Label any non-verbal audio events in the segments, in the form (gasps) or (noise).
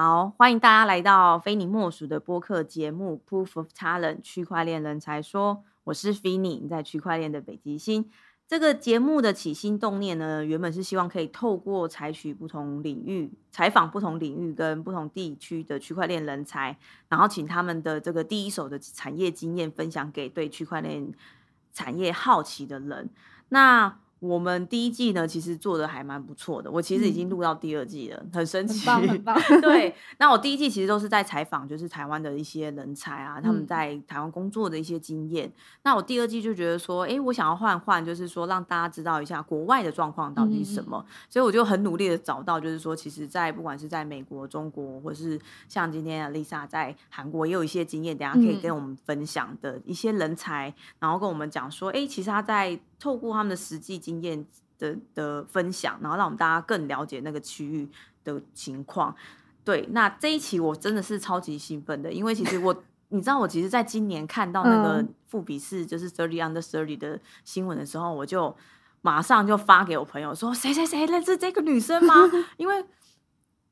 好，欢迎大家来到非你莫属的播客节目《Proof of Talent》区块链人才说，我是 Finny，在区块链的北极星。这个节目的起心动念呢，原本是希望可以透过采取不同领域、采访不同领域跟不同地区的区块链人才，然后请他们的这个第一手的产业经验分享给对区块链产业好奇的人。那我们第一季呢，其实做的还蛮不错的。我其实已经录到第二季了，很神奇。很棒，(laughs) 对，那我第一季其实都是在采访，就是台湾的一些人才啊，他们在台湾工作的一些经验。那我第二季就觉得说，哎，我想要换换，就是说让大家知道一下国外的状况到底是什么。所以我就很努力的找到，就是说，其实，在不管是在美国、中国，或是像今天 Lisa 在韩国，也有一些经验，等下可以跟我们分享的一些人才，然后跟我们讲说，哎，其实他在。透过他们的实际经验的的分享，然后让我们大家更了解那个区域的情况。对，那这一期我真的是超级兴奋的，因为其实我，(laughs) 你知道，我其实在今年看到那个富比士就是 thirty under thirty 的新闻的时候，我就马上就发给我朋友说，谁谁谁认识这个女生吗？(laughs) 因为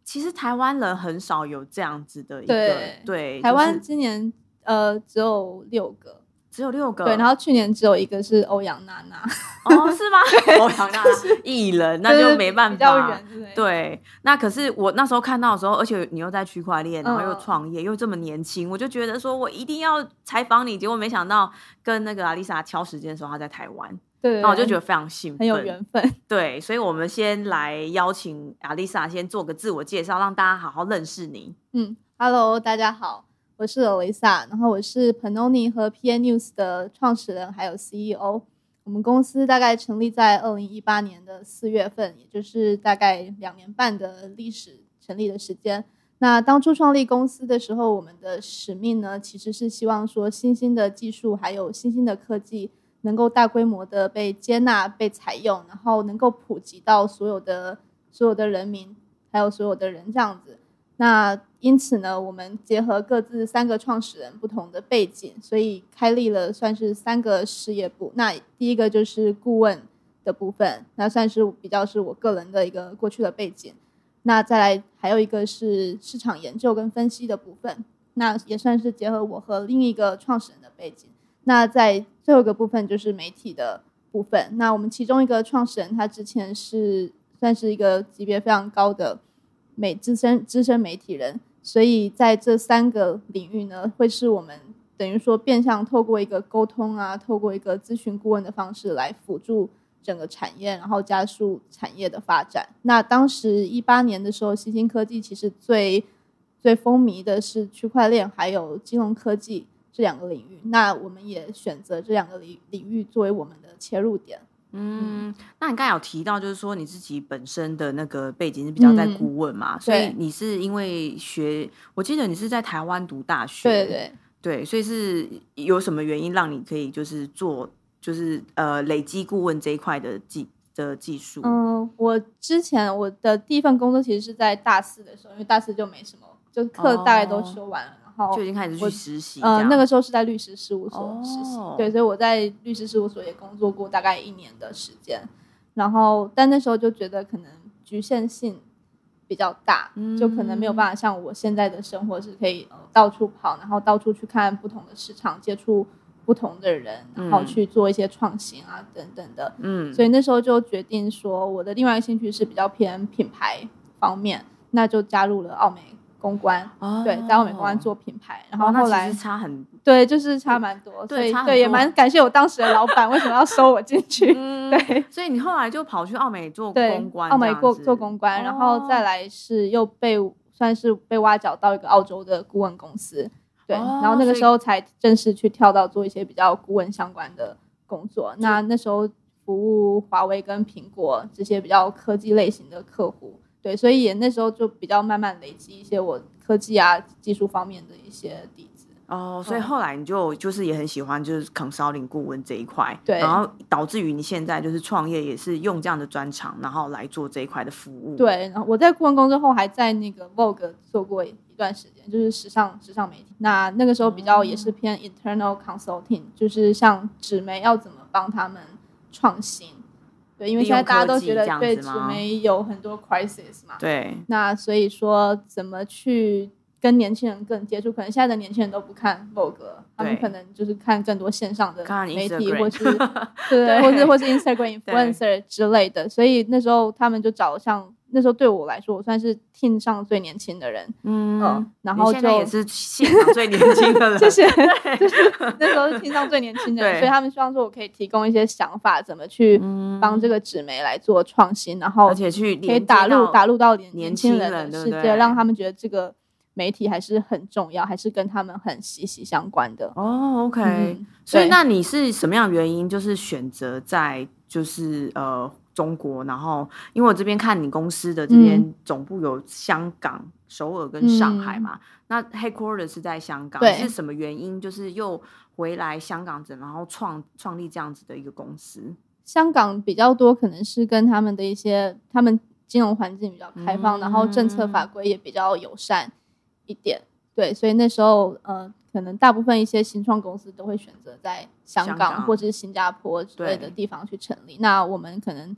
其实台湾人很少有这样子的一个，对，台湾今年呃只有六个。只有六个，对，然后去年只有一个是欧阳娜娜，哦，是吗？(laughs) 欧阳娜娜艺人，那就没办法，对。那可是我那时候看到的时候，而且你又在区块链，然后又创业，又这么年轻，我就觉得说我一定要采访你。结果没想到跟那个阿丽莎敲时间的时候，她在台湾，对，那我就觉得非常兴奋，很有缘分。(laughs) 对，所以我们先来邀请阿丽莎先做个自我介绍，让大家好好认识你。嗯，Hello，大家好。我是 Lisa，然后我是 Panoni 和 PN News 的创始人，还有 CEO。我们公司大概成立在二零一八年的四月份，也就是大概两年半的历史成立的时间。那当初创立公司的时候，我们的使命呢，其实是希望说新兴的技术还有新兴的科技能够大规模的被接纳、被采用，然后能够普及到所有的所有的人民，还有所有的人这样子。那因此呢，我们结合各自三个创始人不同的背景，所以开立了算是三个事业部。那第一个就是顾问的部分，那算是比较是我个人的一个过去的背景。那再来还有一个是市场研究跟分析的部分，那也算是结合我和另一个创始人的背景。那在最后一个部分就是媒体的部分。那我们其中一个创始人他之前是算是一个级别非常高的。美资深资深媒体人，所以在这三个领域呢，会是我们等于说变相透过一个沟通啊，透过一个咨询顾问的方式来辅助整个产业，然后加速产业的发展。那当时一八年的时候，新兴科技其实最最风靡的是区块链还有金融科技这两个领域。那我们也选择这两个领领域作为我们的切入点。嗯，那你刚才有提到，就是说你自己本身的那个背景是比较在顾问嘛，所以你是因为学，我记得你是在台湾读大学，对对对，所以是有什么原因让你可以就是做，就是呃累积顾问这一块的技的技术？嗯，我之前我的第一份工作其实是在大四的时候，因为大四就没什么，就课大概都修完了。就已经开始去实习，嗯，那个时候是在律师事务所实习，对，所以我在律师事务所也工作过大概一年的时间，然后但那时候就觉得可能局限性比较大，就可能没有办法像我现在的生活是可以到处跑，然后到处去看不同的市场，接触不同的人，然后去做一些创新啊等等的，嗯，所以那时候就决定说，我的另外一个兴趣是比较偏品牌方面，那就加入了奥美。公关，对，在澳美公关做品牌，然后后来差很，对，就是差蛮多，对，对，也蛮感谢我当时的老板为什么要收我进去，(laughs) 对，(laughs) 所以你后来就跑去澳美做公关，澳美做做公关，然后再来是又被算是被挖角到一个澳洲的顾问公司，对，然后那个时候才正式去跳到做一些比较顾问相关的工作，那那时候服务华为跟苹果这些比较科技类型的客户。对，所以也那时候就比较慢慢累积一些我科技啊技术方面的一些底子哦，所以后来你就就是也很喜欢就是 consulting 顾问这一块，对，然后导致于你现在就是创业也是用这样的专长，然后来做这一块的服务。对，然后我在顾问公司后还在那个 Vogue 做过一段时间，就是时尚时尚媒体。那那个时候比较也是偏 internal consulting，就是像纸媒要怎么帮他们创新。对，因为现在大家都觉得对纸媒有很多 crisis 嘛，对，那所以说怎么去跟年轻人更接触？可能现在的年轻人都不看 Vogue，了他们对可能就是看更多线上的看媒体或是 (laughs) 对，对或是或是 Instagram (laughs) influencer 之类的。所以那时候他们就找像那时候对我来说，我算是 team 上最年轻的人，嗯嗯然你后就现在也是现场 (laughs) (laughs) 最年轻的人，谢谢，就是那时候是 team 上最年轻的人，所以他们希望说我可以提供一些想法，怎么去嗯。帮这个纸媒来做创新，然后而且去可以打入打入到年年轻人的世界，对？让他们觉得这个媒体还是很重要，还是跟他们很息息相关的。哦，OK，、嗯所以那你是什么样的原因，就是选择在就是呃中国，然后因为我这边看你公司的这边嗯总部有香港、首尔跟上海嘛，那 headquarter 是在香港，对是什么原因？就是又回来香港整，然后创创立这样子的一个公司。香港比较多，可能是跟他们的一些他们金融环境比较开放，然后政策法规也比较友善一点。对，所以那时候呃，可能大部分一些新创公司都会选择在香港或者是新加坡之类的地方去成立。那我们可能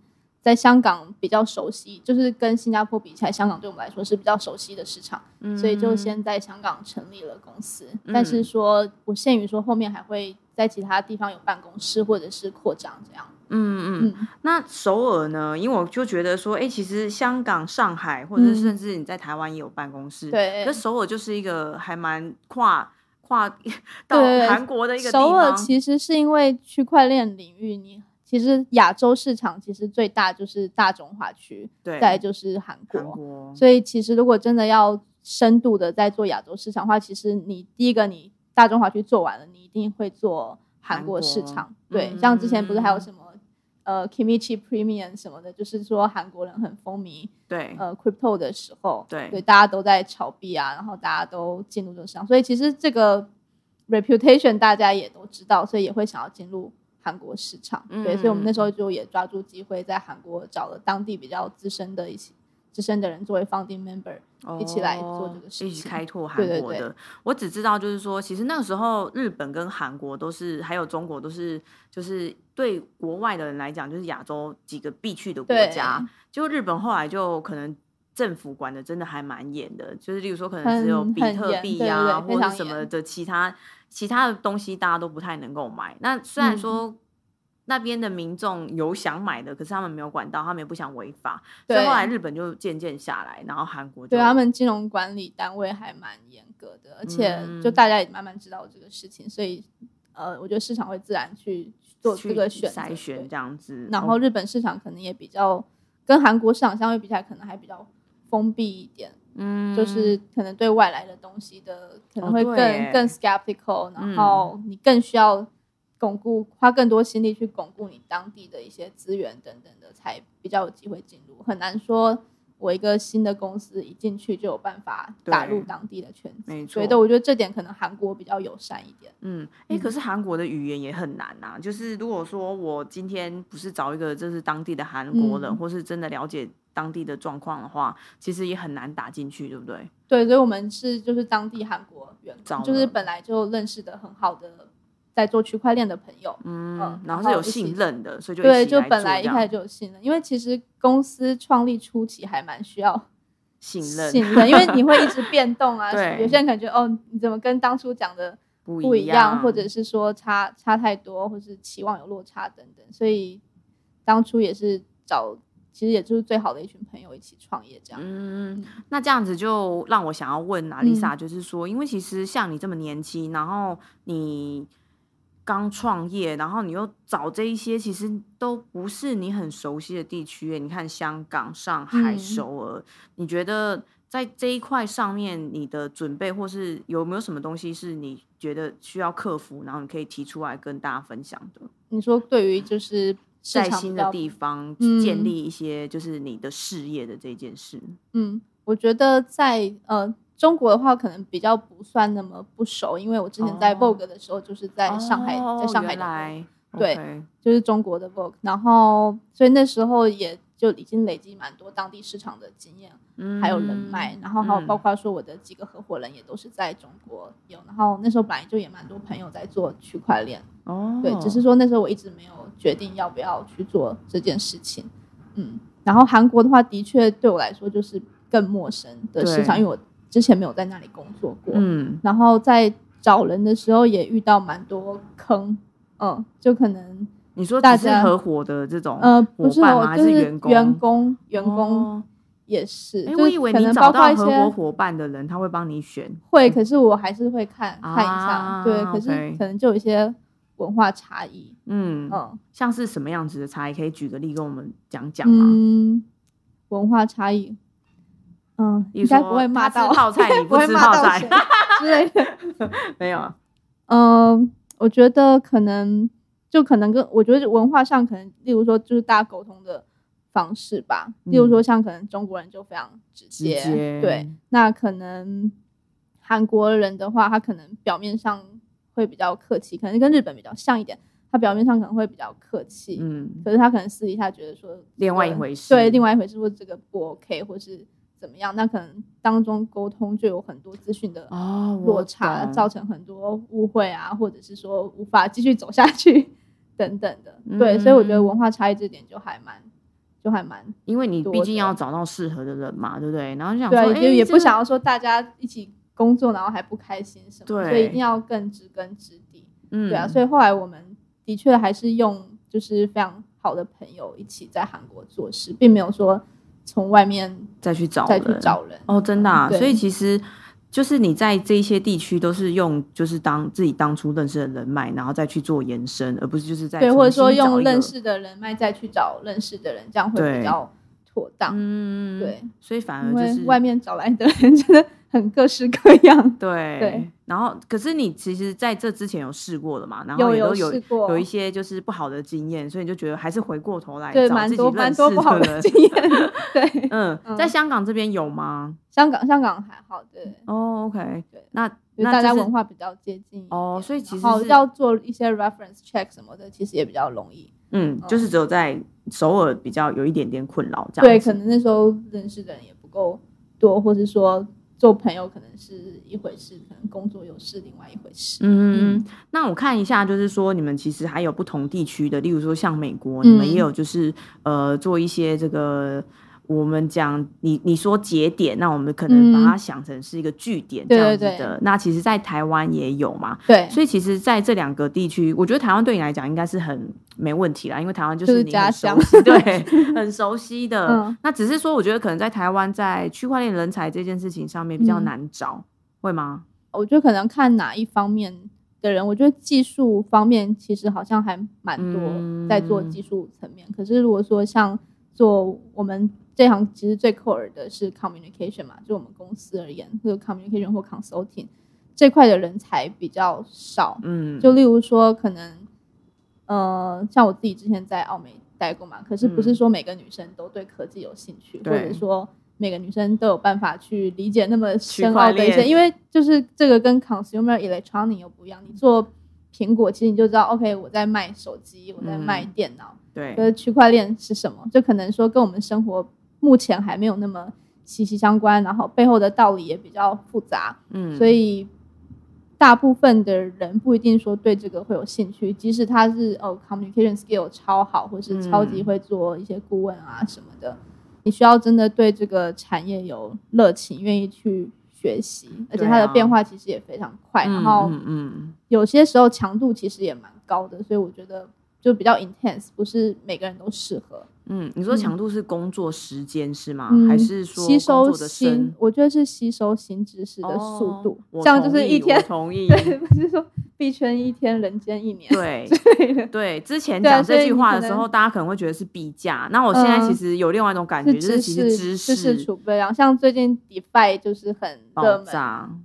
在香港比较熟悉，就是跟新加坡比起来，香港对我们来说是比较熟悉的市场。所以就先在香港成立了公司，但是说不限于说后面还会在其他地方有办公室或者是扩张这样。嗯嗯，嗯，那首尔呢？因为我就觉得说，哎、其实香港、上海，或者是嗯甚至你在台湾也有办公室，对可首尔就是一个还蛮跨跨 (laughs) 到韩国的一个地首尔。其实是因为区块链领域，你其实亚洲市场其实最大就是大中华区，对，再就是韩国。韩国，所以其实如果真的要深度的在做亚洲市场的话，其实你第一个你大中华区做完了，你一定会做韩国市场。对，嗯像之前不是还有什么呃 Kimchi Premium 什么的，就是说韩国人很风靡对，呃 crypto 的时候，对对，大家都在炒币啊，然后大家都进入这个市场，所以其实这个 reputation 大家也都知道，所以也会想要进入韩国市场。对，所以我们那时候就也抓住机会在韩国找了当地比较资深的一些资深的人作为 founding member。一起来做这个事情一起开拓韩对对对国的。我只知道就是说，其实那个时候日本跟韩国都是，还有中国都是，就是对国外的人来讲，就是亚洲几个必去的国对家。就日本后来就可能。政府管的真的还蛮严的，就是例如说可能只有比特币呀、对对或者什么的其他其他的东西，大家都不太能够买。那虽然嗯。说那边的民众有想买的，可是他们没有管到，他们也不想违法，所以后来日本就渐渐下来，然后韩国就对他们金融管理单位还蛮严格的，而且嗯。就大家也慢慢知道这个事情，所以呃，我觉得市场会自然去做去这个选筛选这样子，然后哦日本市场可能也比较跟韩国市场相对比起来，可能还比较封闭一点，嗯就是可能对外来的东西的可能哦会更、更 skeptical，然嗯后你更需要巩固，花更多心力去巩固你当地的一些资源等等的，才比较有机会进入。很难说我一个新的公司一进去就有办法打入当地的圈子。没错所以，对我觉得这点可能韩国比较友善一点。嗯，哎、嗯可是韩国的语言也很难呐、就是如果说我今天不是找一个就是当地的韩国人，嗯或是真的了解当地的状况的话，其实也很难打进去，对不对？对，所以我们是就是当地韩国员工，就是本来就认识的很好的在做区块链的朋友。嗯，嗯然后是有信任的，所以就对，就本来一开始就有信任，因为其实公司创立初期还蛮需要信任信任，因为你会一直 (laughs) 变动啊。对有些人感觉哦，你怎么跟当初讲的不不一样，或者是说差差太多，或是期望有落差等等，所以当初也是找，其实也就是最好的一群朋友一起创业这样。嗯，那这样子就让我想要问啊嗯，Lisa，就是说，因为其实像你这么年轻，然后你刚创业，然后你又找这一些，其实都不是你很熟悉的地区。你看香港、上海、嗯首尔，你觉得在这一块上面，你的准备或是有没有什么东西是你觉得需要克服，然后你可以提出来跟大家分享的？你说对于就是市在新的地方嗯。建立一些就是你的事业的这件事，嗯，我觉得在呃中国的话，可能比较不算那么不熟，因为我之前在哦。Vogue 的时候，就是在上海，哦在上海来。对就是中国的 Vogue，然后所以那时候也就已经累积蛮多当地市场的经验，嗯还有人脉，然后还有包括说我的几个合伙人也都是在中国有，然后那时候本来就也蛮多朋友在做区块链，哦，对，只是说那时候我一直没有决定要不要去做这件事情，嗯，然后韩国的话，的确对我来说就是更陌生的市场，因为我之前没有在那里工作过，嗯。然后在找人的时候也遇到蛮多坑，嗯，就可能你说大家合伙的这种呃不是伙伴吗？还我就是员工？员工员工哦也是，哎，就我以为你找到一些合伙伙伴的人，他会帮你选。会，可是我还是会看看一下，啊对，可是可能就有一些文化差异，嗯，嗯像是什么样子的差异？可以举个例跟我们讲讲吗？嗯，文化差异，嗯，应该不会骂到泡菜 (laughs) 你不不会吃泡菜骂到谁之类的。(laughs) 没有啊，嗯，我觉得可能就可能跟我觉得文化上可能，例如说就是大家沟通的方式吧，例如说像可能中国人就非常直接，对，那可能韩国人的话，他可能表面上会比较客气，可能跟日本比较像一点，他表面上可能会比较客气，嗯，可是他可能私底下觉得说另外一回事对，另外一回事，或者这个不 OK，或是怎么样，那可能当中沟通就有很多资讯的落差，懂造成很多误会啊，或者是说无法继续走下去等等的。对，所以我觉得嗯文化差异这点就还蛮，就还蛮因为你毕竟要找到适合的人嘛，对不对？然后就想说，也不想要说大家一起工作然后还不开心什么，对所以一定要更知根知底。嗯，对啊，所以后来我们的确还是用就是非常好的朋友一起在韩国做事，并没有说从外面再去找再去人找人。哦，真的、啊，所以其实就是你在这一些地区都是用就是当自己当初认识的人脉，然后再去做延伸，而不是就是在对，或者说用认，识的人脉再去找认识的人，这样会比较妥当。嗯，对，所以反而就是外面找来的人真的很各式各样。对对然后可是你其实在这之前有试过了嘛，然后有有也都有试过有一些就是不好的经验，所以你就觉得还是回过头来对，找自己蛮多不好的人经验。(laughs) 对，嗯，嗯在香港这边有吗？香港香港还好，对，哦，OK，对那那大家文化比较接近。哦所以其实要做一些 reference check 什么的，其实也比较容易。嗯，就是只有在首尔比较有一点点困扰这样对，可能那时候认识的人也不够多，或是说做朋友可能是一回事，可能工作又是另外一回事。嗯，那我看一下，就是说你们其实还有不同地区的，例如说像美国，你们嗯也有就是呃做一些这个。我们讲你你说节点，那我们可能把它想成是一个据点这对样子对的。那其实，在台湾也有嘛，对，所以其实在这两个地区，我觉得台湾对你来讲应该是很没问题啦，因为台湾就就是是你很家乡熟悉，对，(laughs) 很熟悉的。嗯那只是说，我觉得可能在台湾在区块链人才这件事情上面比较嗯难找，会吗？我觉得可能看哪一方面的人，我觉得技术方面其实好像还蛮多嗯在做技术层面。可是如果说像做我们这行，其实最 core 的是 communication 嘛，就我们公司而言，或者 communication 或 consulting 这块的人才比较少。嗯，就例如说，可能呃，像我自己之前在澳美待过嘛，可是不是嗯说每个女生都对科技有兴趣，或对者说每个女生都有办法去理解那么深奥的一些，因为就是这个跟 consumer electronic 又不一样。你做苹果，其实你就知道，OK，我在卖手机，我在卖嗯电脑，对可，是区块链是什么？就可能说跟我们生活目前还没有那么息息相关，然后背后的道理也比较复杂。嗯，所以大部分的人不一定说对这个会有兴趣，即使他是哦 communication skill 超好，或是超级嗯会做一些顾问啊什么的，你需要真的对这个产业有热情，愿意去学习，而且对它的啊变化其实也非常快，嗯然后嗯嗯有些时候强度其实也蛮高的，所以我觉得就比较 intense，不是每个人都适合。嗯，你说强度是工作时间是吗？嗯，还是说工吸收的新深？我觉得是吸收新知识的速哦度，我这样就是一天同 (laughs) 意，对，不是说币圈一天，人间一年。对对之前讲这句话的时候，大家可能会觉得是币价，那我现在其嗯实有另外一种感觉，是就是其实知知识储备量，像最近 DeFi 就是很热爆门，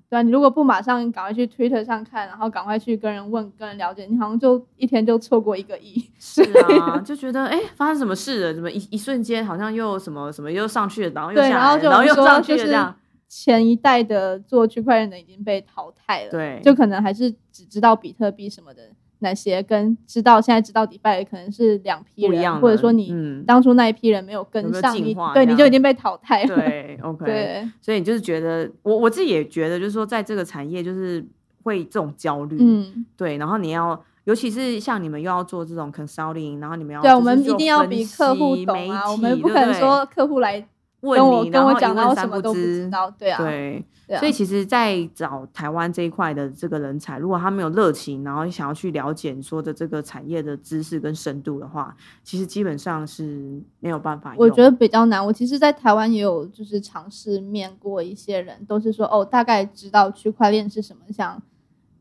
对啊，你如果不马上赶快去 Twitter 上看，然后赶快去跟人问、跟人了解，你好像就一天就错过一个亿。(laughs) 是啊，就觉得哎、发生什么事了？怎么一一瞬间好像又什么什么又上去了，然后又对，下来了，然后就然后又上去了这样，前一代的做区块链的已经被淘汰了，对就可能还是只知道比特币什么的那些，跟知道现在知道 DeFi 可能是两批人，不一样的或者说你嗯当初那一批人没有跟上，进你对你就已经被淘汰了。(laughs) 对，OK，对，所以你就是觉得，我我自己也觉得，就是说，在这个产业就是会这种焦虑，嗯，对，然后你要，尤其是像你们又要做这种 consulting，然后你们要对我们一定要比客户懂啊，我们不可能说客户来问跟我你，跟我讲，然后一问然后什么都不知知道，对啊，对，所以其实，在找台湾这一块的这个人才，如果他没有热情，然后想要去了解你说的这个产业的知识跟深度的话，其实基本上是没有办法。我觉得比较难。我其实，在台湾也有就是尝试面过一些人，都是说哦，大概知道区块链是什么，想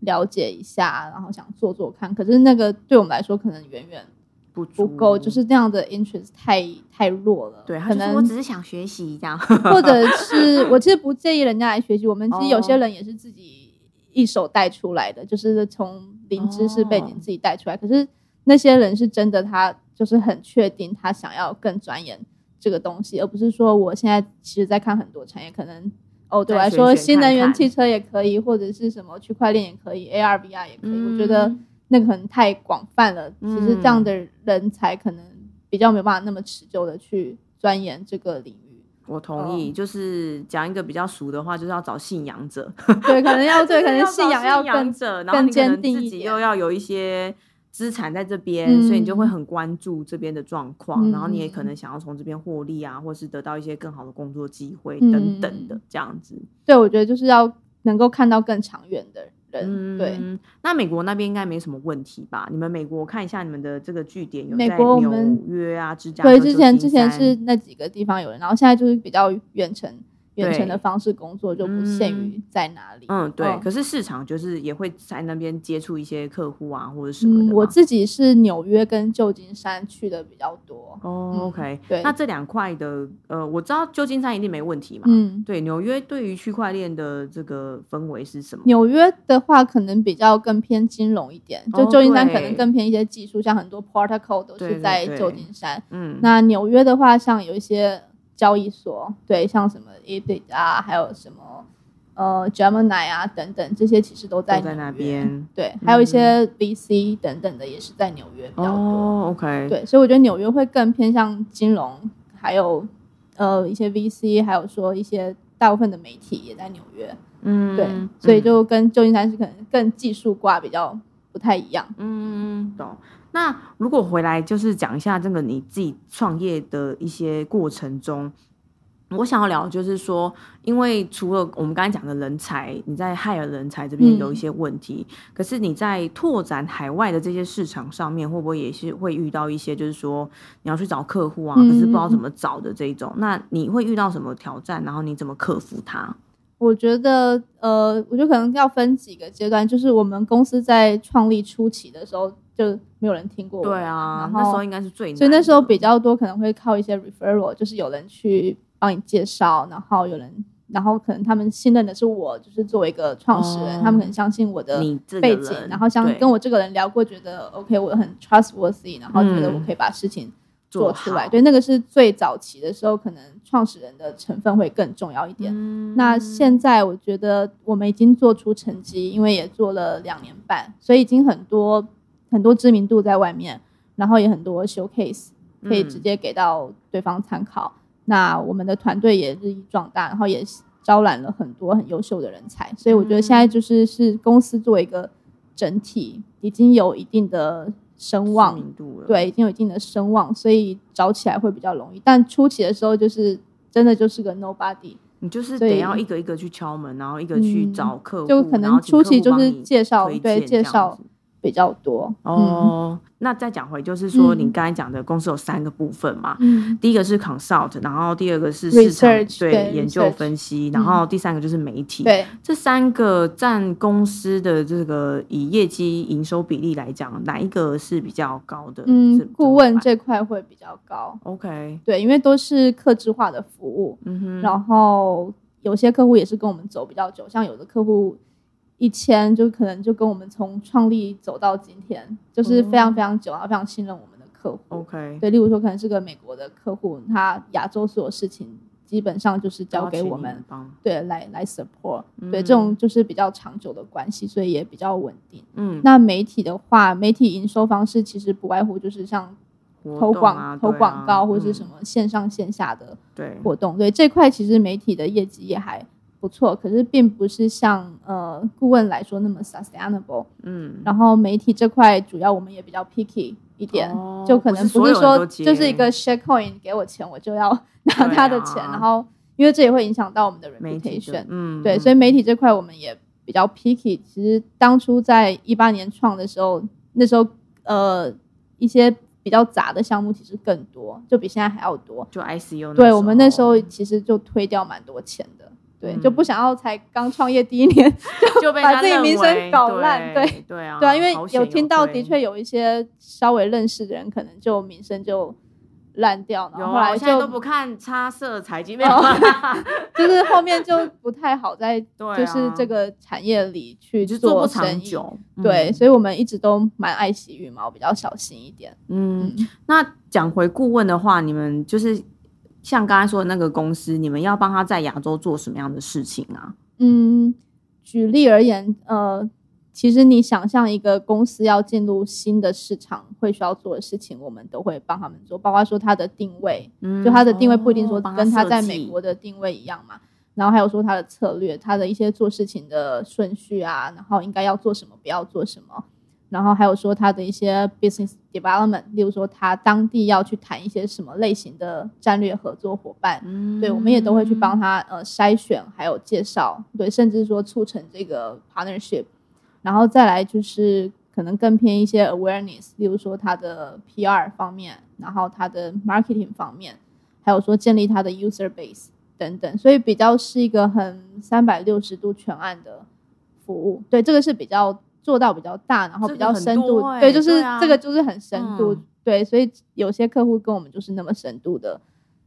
了解一下，然后想做做看。可是那个对我们来说，可能远远不不够，就是这样的 interest 太太弱了。对，可能我只是想学习这样。(laughs) 或者是我其实不介意人家来学习，我们其实有些哦人也是自己一手带出来的，就是从零知识背景哦自己带出来。可是那些人是真的，他就是很确定他想要更钻研这个东西，而不是说我现在其实在看很多产业，可能哦对我来说，新能源汽车也可以，或者是什么区块链也可以，AR、VR 也可以。我觉得嗯那个可能太广泛了，其实这样的人才可能比较没有办法那么持久的去钻研这个领域。我同意，哦就是讲一个比较俗的话，就是要找信仰者。(laughs) 对，可能要 (laughs) 对，可能信仰要更者，然后更坚你可能定一己又要有一些资产在这边，所以你就会嗯很关注这边的状况，然后你也可嗯能想要从这边获利啊，或是得到一些更好的工作机会嗯等等的这样子。对，我觉得就是要能够看到更长远的人。对，嗯，那美国那边应该没什么问题吧？你们美国看一下你们的这个据点有美在纽国我们约啊、芝加哥、对，之前之前是那几个地方有人，然后现在就是比较远程远程的方式工作，就不限于在哪里。嗯，对。嗯可是市场就是也会在那边接触一些客户啊，或者什么的嗯，我自己是纽约跟旧金山去的比较多。哦、嗯 o k 对那这两块的，呃，我知道旧金山一定没问题嘛。嗯，对，纽约对于区块链的这个氛围是什么？纽约的话可能比较更偏金融一点，就哦旧金山可能更偏一些技术，像很多 protocol 都是在对旧金山。嗯，那纽约的话，像有一些交易所，对，像什么 EBIT 啊，还有什么呃 Gemini 啊等等，这些其实都在都在那。边。对，还有一些 VC 等等的也是在纽约比较多。哦，OK，，对，所以我觉得纽约会更偏向金融，还有呃一些 VC，还有说一些大部分的媒体也在纽约。嗯，对，所以嗯就跟旧金山是可能更技术挂比较不太一样。嗯，懂。那如果回来就是讲一下这个你自己创业的一些过程中，我想要聊的就是说，因为除了我们刚才讲的人才，你在 hire 人才这边嗯有一些问题，可是你在拓展海外的这些市场上面，会不会也是会遇到一些就是说你要去找客户啊，嗯可是不知道怎么找的这一种？那你会遇到什么挑战？然后你怎么克服它？我觉得，呃，我觉得可能要分几个阶段，就是我们公司在创立初期的时候就没有人听过我，对啊然，后那时候应该是最难，所以那时候比较多可能会靠一些 referral，就是有人去帮你介绍，然后有人，然后可能他们信任的是我，就是作为一个创始人，哦他们很相信我的背景，然后相跟我这个人聊过，觉得 OK，我很 trustworthy，然后觉得我嗯可以把事情做做出来。对，那个是最早期的时候，可能创始人的成分会更重要一点。嗯那现在我觉得我们已经做出成绩，因为也做了两年半，所以已经很多很多知名度在外面，然后也很多 showcase 可以直嗯接给到对方参考。那我们的团队也日益壮大，然后也招揽了很多很优秀的人才，所以我觉得现在就是是公司作为一个整体，已经有一定的声望，对，已经有一定的声望，所以找起来会比较容易。但初期的时候，就是真的就是个 nobody，你就是得要一个一个去敲门，然后一个去嗯找客户，就可能初期就是介绍对介绍子比较多。哦。那再讲回，就是说你嗯刚才讲的公司有三个部分嘛，嗯，第一个是 consult，然后第二个是市场 Research，对对研究分析，然后第三个就是媒体。对，这三个占公司的这个以业绩营收比例来讲，哪一个是比较高的？嗯这，顾问这块会比较高，OK，对，因为都是客制化的服务，嗯哼，然后有些客户也是跟我们走比较久，像有的客户一千就可能就跟我们从创立走到今天，就是非常非常久，然后非常信任我们的客户。OK，对，例如说可能是个美国的客户，他亚洲所有事情基本上就是交给我们对来来 support，、对嗯这种就是比较长久的关系，所以也比较稳定。嗯，那媒体的话，媒体营收方式其实不外乎就是像投广、啊投广告或是什嗯么线上线下的对。活动。对这块，其实媒体的业绩也还不错，可是并不是像呃顾问来说那么 sustainable。嗯，然后媒体这块主要我们也比较 picky 一点，哦就可能不是说就是一个 share coin 给我钱我就要拿他的钱，啊然后因为这也会影响到我们的 reputation。嗯，对，嗯所以媒体这块我们也比较 picky。其实当初在一八年创的时候，那时候呃一些比较杂的项目其实更多，就比现在还要多。就 ICU，对我们那时候其实就推掉蛮多钱的，对，就嗯不想要才刚创业第一年 (laughs) 就被把自己名声搞烂对对对啊，对啊，因为有听到，的确有一些稍微认识的人，可能就名声就烂掉，然后后来就不看差色财经，没有 (laughs) 就是后面就不太好在 (laughs) 对就是啊这个产业里去做不生意。对，嗯所以我们一直都蛮爱惜羽毛，比较小心一点。嗯，那讲回顾问的话，你们就是像刚才说的那个公司，你们要帮他在亚洲做什么样的事情啊？嗯，举例而言，呃，其实你想象一个公司要进入新的市场会需要做的事情，我们都会帮他们做，包括说它的定位，嗯就它的定位不一定说跟它在美国的定位一样嘛。然后还有说它的策略，它的一些做事情的顺序啊，然后应该要做什么，不要做什么。然后还有说他的一些 business development，例如说他当地要去谈一些什么类型的战略合作伙伴，嗯对，我们也都会去帮他呃筛选，还有介绍，对，甚至说促成这个 partnership。然后再来就是可能更偏一些 awareness，例如说他的 PR 方面，然后他的 marketing 方面，还有说建立他的 user base 等等，所以比较是一个很三百六十度全案的服务。对，这个是比较做到比较大，然后比较深度，欸对，就是啊这个就是很深度，嗯对，所以有些客户跟我们就是那么深度的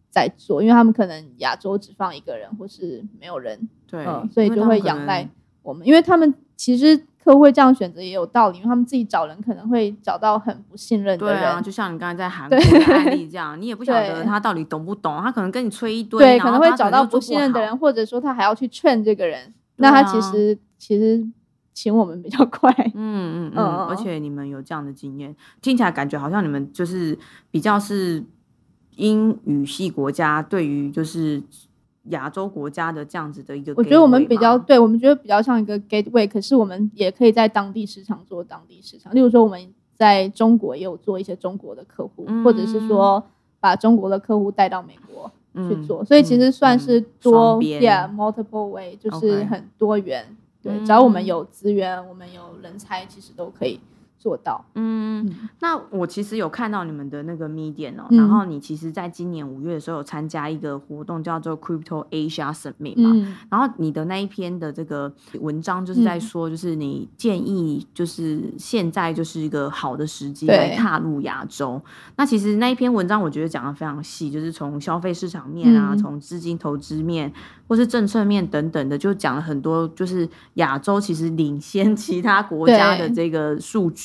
在做，因为他们可能亚洲只放一个人，或是没有人，对嗯，所以就会仰赖我们，因为他们其实客户会这样选择也有道理，因为他们自己找人可能会找到很不信任的对啊，人，就像你刚才在韩国对的案例这样，(laughs) 你也不晓得他到底懂不懂，他可能跟你吹一堆，对，可能会找到不信任的人，或者说他还要去劝这个人，对那他啊其实其实请我们比较快，嗯嗯嗯，嗯而且你们有这样的经验，听起来感觉好像你们就是比较是英语系国家对于就是亚洲国家的这样子的一个，我觉得我们比较对，我们觉得比较像一个 gateway，可是我们也可以在当地市场做当地市场。例如说，我们在中国也有做一些中国的客户，或者是说把中国的客户带到美国去做，嗯所以其实算是嗯多双边。yeah multiple way，就是很多元。对，嗯只要我们有资源，我们有人才，其实都可以做到。嗯，嗯那我其实有看到你们的那个 Medium 哦，嗯然后你其实在今年五月的时候有参加一个活动叫做 Crypto Asia Summit 嘛，嗯然后你的那一篇的这个文章就是在嗯说，就是你建议就是现在就是一个好的时机来踏入亚洲。那其实那一篇文章我觉得讲的非常细，就是从消费市场面啊，嗯从资金投资面或是政策面等等的，就讲了很多，就是亚洲其实领先其他国家的这个数据。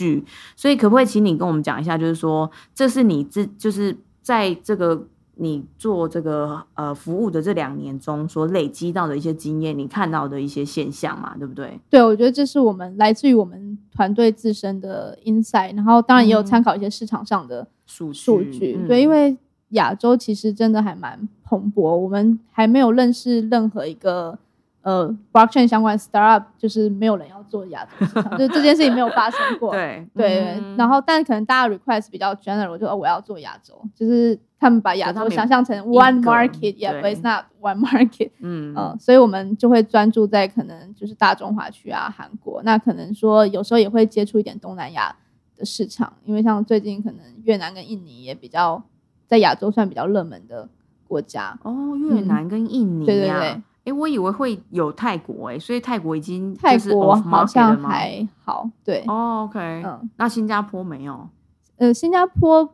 所以可不可以请你跟我们讲一下，就是说这是你自就是在这个。你做这个呃服务的这两年中所累积到的一些经验，你看到的一些现象嘛，对不对？对，我觉得这是我们来自于我们团队自身的 insight，然后当然也有嗯参考一些市场上的数数据。嗯对，因为亚洲其实真的还蛮蓬勃，我们还没有认识任何一个呃 blockchain 相关 startup，就是没有人要做亚洲市场，(laughs) 就是这件事情没有发生过。对。对，嗯。然后但可能大家 request 比较 general，就哦我要做亚洲，就是他们把亚洲想象成 one market，yeah，but it's not one market。嗯。嗯，所以我们就会专注在可能就是大中华区啊、韩国，那可能说有时候也会接触一点东南亚的市场，因为像最近可能越南跟印尼也比较在亚洲算比较热门的国家。哦，越南跟印尼对对、对哎，我以为会有泰国哎，所以泰国已经泰国好像还好，对，哦，OK，嗯，那新加坡没有？呃，新加坡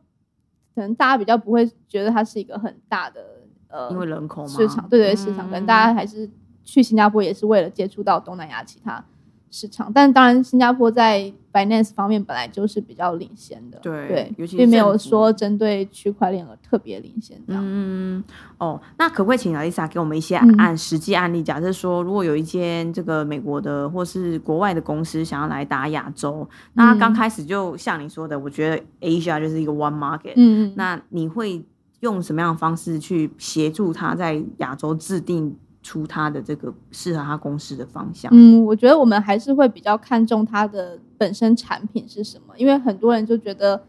可能大家比较不会觉得它是一个很大的呃因为人口嘛市场，对对，市场可能大家还是去新加坡也是为了接触到东南亚其他市场。但当然，新加坡在 finance 方面本来就是比较领先的，对对，尤其是并没有说针对区块链而特别领先这样。嗯，哦，那可不可以请 Lisa 给我们一些嗯案、实际案例？假设说，如果有一间这个美国的或是国外的公司想要来打亚洲，那他刚嗯开始就像你说的，我觉得 Asia 就是一个 one market，、嗯，那你会用什么样的方式去协助他在亚洲制定出他的这个适合他公司的方向？嗯，我觉得我们还是会比较看重它的本身产品是什么，因为很多人就觉得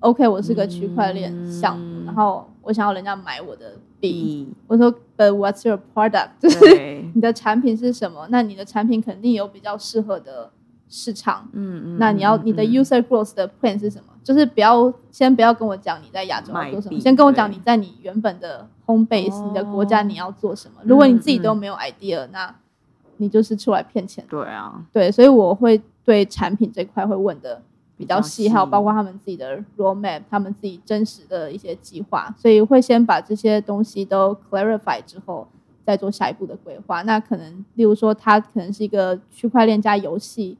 ，OK，我是个区块链项目，嗯然后我想要人家买我的币，以我说，But what's your product？就是，你的产品是什么？那你的产品肯定有比较适合的市场。嗯嗯，那你要嗯你的嗯 user growth 的 plan 是什么？就是不要先不要跟我讲你在亚洲要做什么，先跟我讲你在你原本的 home base、哦你的国家你要做什么。如果你自己嗯都没有 idea，、那你就是出来骗钱。对啊，对，所以我会对产品这块会问的比较细，还有包括他们自己的 roadmap，他们自己真实的一些计划，所以会先把这些东西都 clarify 之后，再做下一步的规划。那可能，例如说，它可能是一个区块链加游戏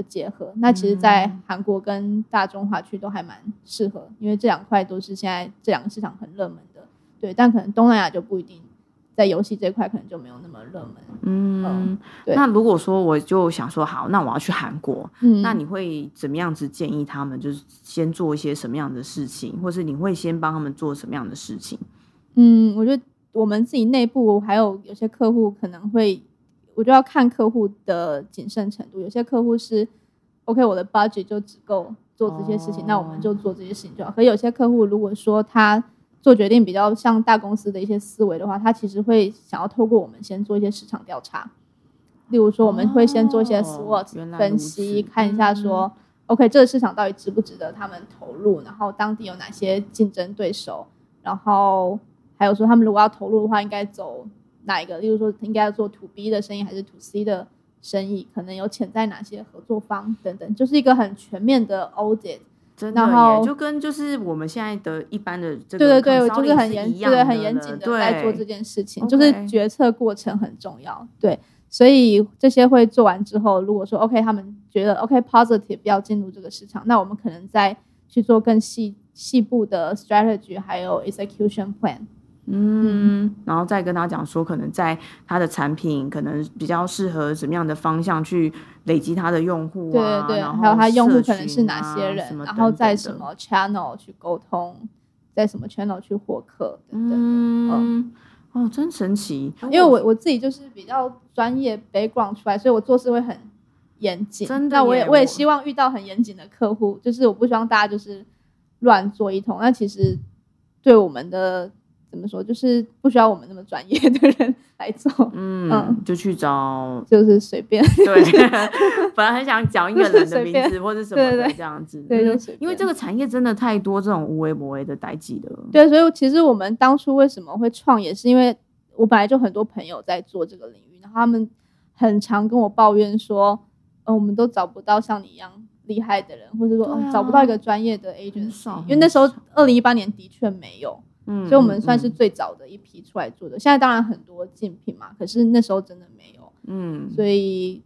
的结合，那其实，在嗯韩国跟大中华区都还蛮适合，因为这两块都是现在这两个市场很热门的。对，但可能东南亚就不一定，在游戏这块可能就没有那么热门。嗯，对那如果说我就想说，好，那我要去韩国，嗯，那你会怎么样子建议他们，就是先做一些什么样的事情，或是你会先帮他们做什么样的事情？嗯，我觉得我们自己内部还有有些客户可能会，我就要看客户的谨慎程度。有些客户是 OK，我的 budget 就只够做这些事情，那我们就做这些事情就好。可有些客户如果说他做决定比较像大公司的一些思维的话，他其实会想要透过我们先做一些市场调查。例如说，我们会先做一些哦 SWOT 原来分析，此看一下说、OK 这个市场到底值不值得他们投入，然后当地有哪些竞争对手，然后还有说他们如果要投入的话，应该走哪一个？例如说，应该要做 To B 的生意还是 To C 的生意？可能有潜在哪些合作方等等，就是一个很全面的 audit。真的然后耶，就跟就是我们现在的一般的这个对对对，就是很严，对很严谨的对在做这件事情，就是决策过程很重要。对，所以这些会做完之后，如果说 OK，他们觉得 OK positive 要进入这个市场，那我们可能再去做更细细部的 strategy，还有 execution plan。嗯，然后再跟他讲说，可能在他的产品可能比较适合什么样的方向去累积他的用户对啊，对对，然后还有他用户可能是哪些人，然后在什么 channel 去沟通，在什么 channel 去获客等等。嗯，哦，真神奇，因为我我自己就是比较专业 background 出来，所以我做事会很严谨。真的那我也我也希望遇到很严谨的客户，就是我不希望大家就是乱做一通。那其实对我们的怎么说，就是不需要我们那么专业的人来做，嗯，嗯。就去找 (laughs) 就是随便。(laughs) 对，本来很想讲一个人的名字或者什么的这样子，对因为这个产业真的太多这种无微不微的代际了，对，所以其实我们当初为什么会创业，是因为我本来就很多朋友在做这个领域，然后他们很常跟我抱怨说，呃，我们都找不到像你一样厉害的人，或者说、对啊哦找不到一个专业的 agency，少因为那时候很二零一八年的确没有，嗯，所以我们算是嗯。最早的一批出来做的。现在当然很多竞品嘛，可是那时候真的没有，嗯，所以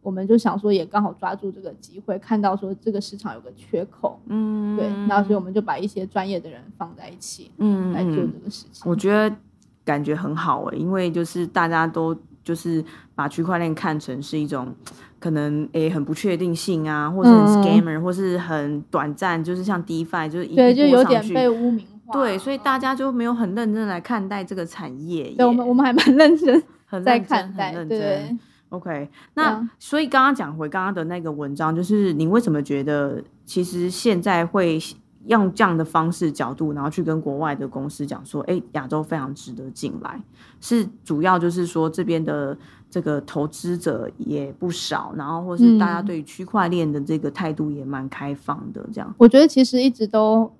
我们就想说，也刚好抓住这个机会，看到说这个市场有个缺口，嗯，对，然后所以我们就把一些专业的人放在一起嗯来做嗯这个事情。我觉得感觉很好诶、因为就是大家都就是把区块链看成是一种 (tsk) 可能诶、很不确定性啊，或者很嗯。scammer，、或是很短暂，就是像 DeFi 就是一对，就有点被污名化。对，所以大嗯家就没有很认真来看待这个产业。对我们我们还蛮认真 (laughs) 在很认真看待，很认对真。OK，那、啊所以刚刚讲回刚刚的那个文章，就是你为什么觉得其实现在会用这样的方式角度，然后去跟国外的公司讲说，哎，亚洲非常值得进来，是主要就是说这边的这个投资者也不少，然后或是大家嗯对于区块链的这个态度也蛮开放的，这样。我觉得其实一直都，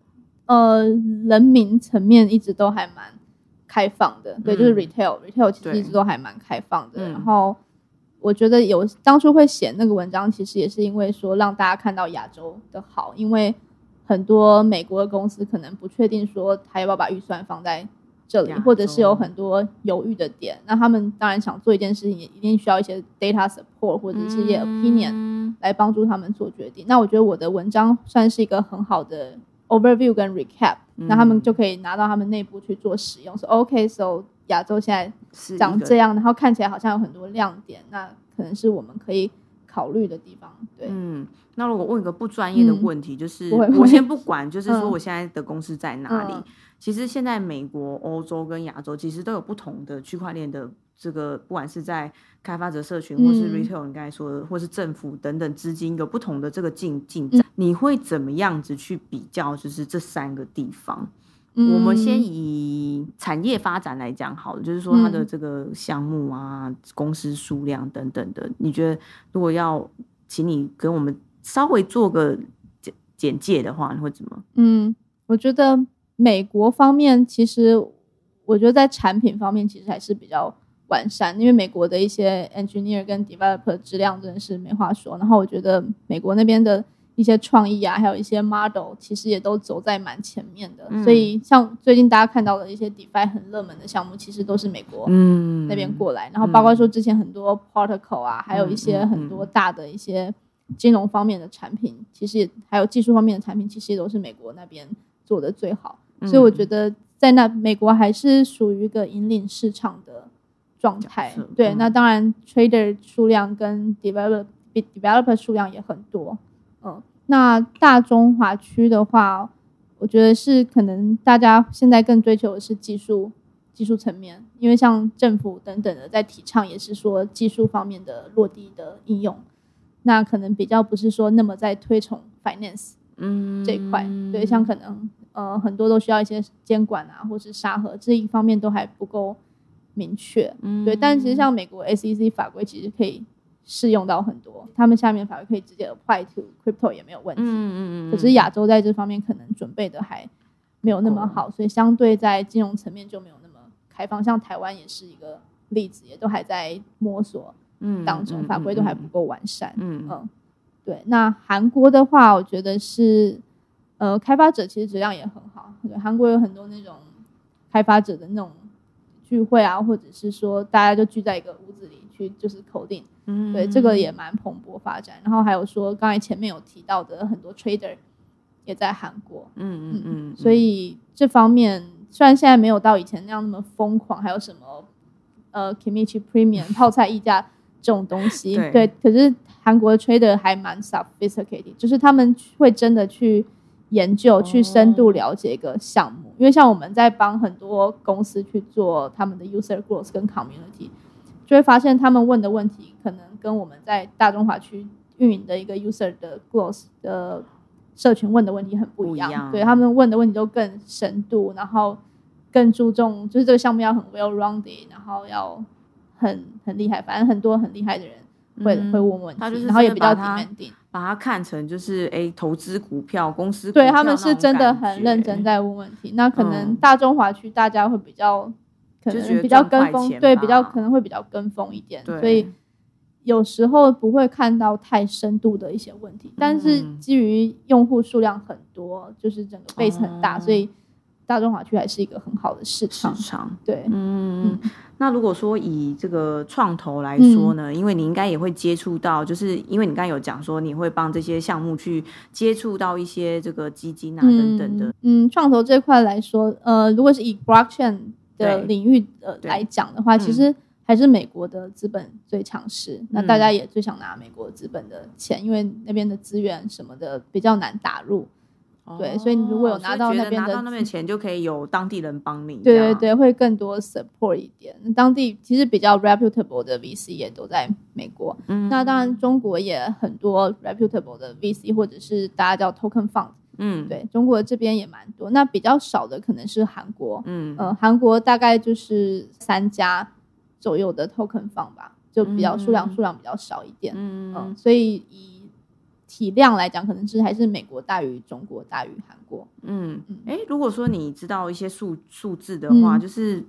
呃，人民层面一直都还蛮开放的，对，就是 retail，retail 其实一直都还蛮开放的。嗯然后我觉得有当初会写那个文章，其实也是因为说让大家看到亚洲的好，因为很多美国的公司可能不确定说他要不要把预算放在这里，或者是有很多犹豫的点。那他们当然想做一件事情，也一定需要一些 data support 或者是一些 opinion 嗯来帮助他们做决定。那我觉得我的文章算是一个很好的 overview 跟 recap，、那他们就可以拿到他们内部去做使用。说 OK，so、亚洲现在是长这样，然后看起来好像有很多亮点，那可能是我们可以考虑的地方。对，嗯，那如果问一个不专业的嗯问题，就是我先不管，就是说嗯我现在的公司在哪里？嗯其实现在美国、欧洲跟亚洲其实都有不同的区块链的这个，不管是在开发者社群，或是嗯 retail，你刚才说的，或是政府等等资金有不同的这个进进展，你会怎么样子去比较？就是这三个地方，我们先嗯以产业发展来讲好了，就是说它的嗯这个项目啊、公司数量等等的，你觉得如果要请你跟我们稍微做个简简介的话，你会怎么？嗯，我觉得美国方面其实，我觉得在产品方面其实还是比较完善，因为美国的一些 engineer 跟 developer 质量真的是没话说。然后我觉得美国那边的一些创意啊，还有一些 model，其实也都走在蛮前面的。嗯所以像最近大家看到的一些 DeFi 很热门的项目，其实都是美国。嗯那边过来，然后包括说之前很多 protocol 啊，还有一些嗯很多大的一些金融方面的产品，其实也还有技术方面的产品，其实也都是美国那边做的最好。所以我觉得在那美国还是属于一个引领市场的状态。对，嗯那当然 trader 数量跟 developer developer 数量也很多。嗯，那大中华区的话，我觉得是可能大家现在更追求的是技术技术层面，因为像政府等等的在提倡，也是说技术方面的落地的应用。那可能比较不是说那么在推崇 finance 嗯这一块，对，像可能呃很多都需要一些监管啊，或是沙盒这一方面都还不够明确，嗯对。但其实像美国 SEC 法规其实可以适用到很多，他们下面法规可以直接 apply to crypto 也没有问题。嗯嗯嗯，可是亚洲在这方面可能准备的还没有那么好，所以相对在金融层面就没有那么开放。像台湾也是一个例子，也都还在摸索嗯当中，法规都还不够完善。嗯嗯，对。那韩国的话，我觉得是呃，开发者其实质量也很好。对，韩国有很多那种开发者的那种聚会啊，或者是说大家就聚在一个屋子里去就是 coding，嗯。对，这个也蛮蓬勃发展。然后还有说刚才前面有提到的很多 trader 也在韩国，嗯嗯嗯，所以这方面虽然现在没有到以前那样那么疯狂，还有什么呃 Kimchi Premium 泡菜溢价这种东西，对。对，可是韩国的 trader 还蛮 sophisticated，就是他们会真的去研究、去深度了解一个项目，因为像我们在帮很多公司去做他们的 user growth 跟 community，就会发现他们问的问题可能跟我们在大中华区运营的一个 user 的 growth 的社群问的问题很不一样，一样。对他们问的问题都更深度，然后更注重就是这个项目要很 well rounded，然后要很很厉害，反正很多很厉害的人会、嗯会问问题，他就是然后也比较真的把它看成就是哎，投资股票公司股对他们是真的很认真在问问题。那可能嗯大中华区大家会比较可能比较跟风，对，比较可能会比较跟风一点，对所以有时候不会看到太深度的一些问题。但是嗯基于用户数量很多，就是整个 base 很大，哦所以大中华区还是一个很好的市市场。场。对，嗯，那如果说以这个创投来嗯说呢，因为你应该也会接触到，就是因为你刚才有讲说你会帮这些项目去接触到一些这个基金啊等等的，嗯，创投这块来说，呃，如果是以 blockchain 的对领域呃对来讲的话，其嗯实还是美国的资本最强势。那嗯大家也最想拿美国资本的钱，因为那边的资源什么的比较难打入。对所以你如果有哦拿到那边的拿到那边钱，就可以有当地人帮你。对对，对，会更多 support 一点。当地其实比较 reputable 的 VC 也都在美国。嗯那当然，中国也很多 reputable 的 VC，或者是大家叫 token fund。嗯，对，中国这边也蛮多。那比较少的可能是韩国。嗯呃，韩国大概就是三家左右的 token fund 吧，就比较数量、嗯数量比较少一点。嗯嗯，所以以体量来讲，可能是还是美国大于中国大于韩国。嗯嗯，哎，如果说你知道一些数数字的话，嗯。就是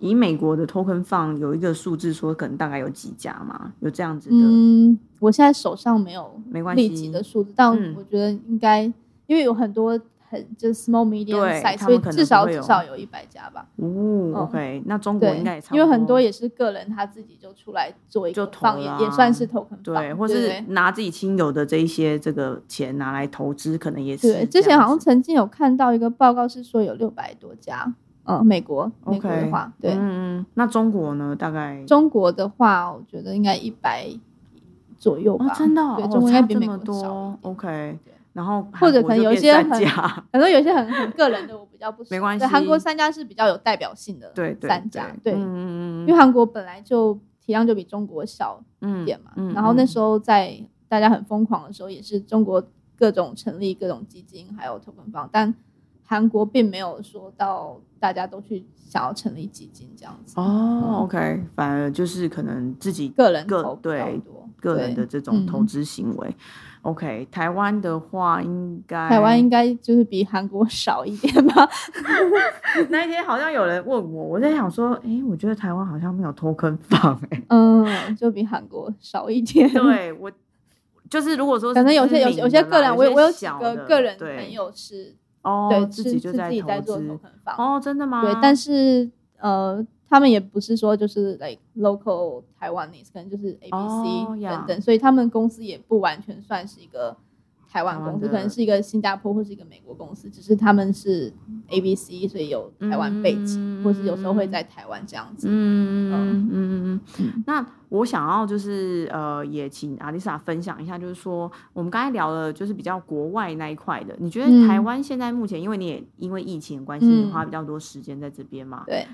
以美国的 token fund 有一个数字说可能大概有几家嘛，有这样子的，嗯，我现在手上没有没关系的数字，但嗯。我觉得应该，因为有很多很就是 small medium size，所以至少至少有一百家吧。哦，OK，那中国应该也差，不因为很多多也是个人他自己就出来做一个放，也啊也算是放，对，或是拿自己亲友的这一些这个钱拿来投资，可能也是对，之前好像曾经有看到一个报告是说有六百多家，嗯，美国美国的话，对，嗯嗯，那中国呢？大概中国的话，我觉得应该一百左右吧，哦，真的哦，对，哦中国应该比美国少。，OK 对。然后或者 (laughs) 可能有一些很可能有些很很个人的，我比较不熟没关系韩国三家是比较有代表性的，对对三家，对，因为韩国本来就体量就比中国小嗯一点嘛，嗯然后那嗯。时候在大家很疯狂的时候，也是中国各种成立各种基金，还有投本方，但韩国并没有说到大家都去想要成立基金这样子，哦，OK，反而就是可能自己个人个投对，个人的这种投嗯。资行为。OK，台湾的话应该台湾应该就是比韩国少一点吧。(laughs) 那一天好像有人问我，我在想说，诶，我觉得台湾好像没有脱坑房，诶，嗯，就比韩国少一点。，对我就是如果说可能有些有些有些个人，我有我有几个个人朋友是，哦，对，自己就是在自己在做资 token 放，哦，真的吗？对，但是呃，他们也不是说就是 like local Taiwanese，可能就是 ABC、等等，所以他们公司也不完全算是一个台湾公司，可能是一个新加坡或是一个美国公司，只是他们是 ABC，所以有台湾背景，或是有时候会在台湾这样子。嗯嗯嗯嗯。那我想要就是呃，也请阿丽莎分享一下，就是说我们刚才聊了就是比较国外那一块的，你觉得嗯台湾现在目前，因为你也因为疫情的关系，你嗯花比较多时间在这边嘛？对，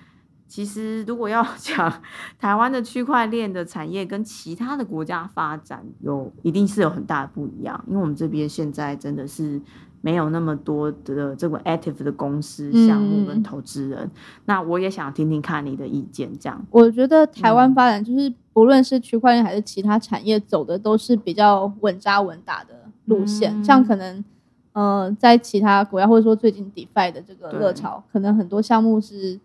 其实如果要 (laughs) 讲台湾的区块链的产业跟其他的国家发展有一定是有很大的不一样，因为我们这边现在真的是没有那么多的这个 active 的公司项目跟嗯投资人。那我也想听听看你的意见，这样。我觉得台湾嗯发展就是不论是区块链还是其他产业，走的都是比较稳扎稳打的路线。嗯像可能呃，在其他国家或者说最近 DeFi 的这个对热潮，可能很多项目是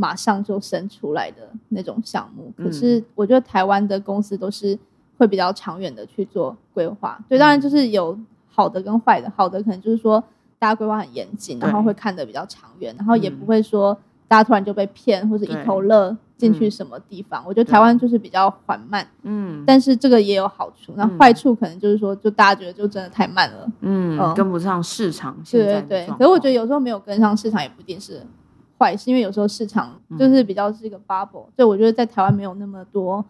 马上就生出来的那种项目。可嗯是我觉得台湾的公司都是会比较长远的去做规划。对，当然嗯就是有好的跟坏的，好的可能就是说大家规划很严谨，然后会看得比较长远，然后也嗯不会说大家突然就被骗或者一对头热进去嗯什么地方。我觉得台湾就是比较缓慢，嗯但是这个也有好处。那嗯坏处可能就是说，就大家觉得就真的太慢了。嗯，嗯跟不上市场对对对，可是我觉得有时候没有跟上市场也不一定是坏事，因为有时候市场嗯。就是比较是一个 bubble，、所以我觉得在台湾没有那么多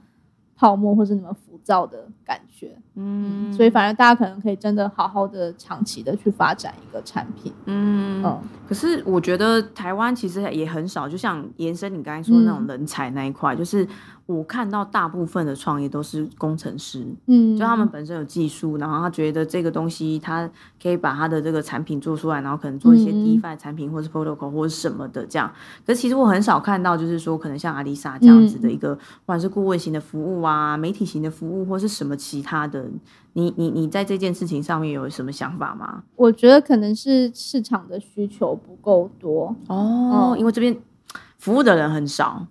泡沫或是那么浮躁的感觉，嗯，所以反正大家可能可以真的好好的长期的去发展一个产品，嗯。嗯。可是我觉得台湾其实也很少，就像延伸你刚才说的那种嗯人才那一块，就是我看到大部分的创业都是工程师，嗯，就他们本身有技术，然后他觉得这个东西他可以把他的这个产品做出来，然后可能做一些嗯 DeFi 产品或是 protocol 或是什么的这样。可是其实我很少看到，就是说可能像阿丽莎这样子的一个，不管是顾问型的服务啊、媒体型的服务，或是什么其他的，你你你在这件事情上面有什么想法吗？我觉得可能是市场的需求不够多，哦，嗯。因为这边服务的人很少，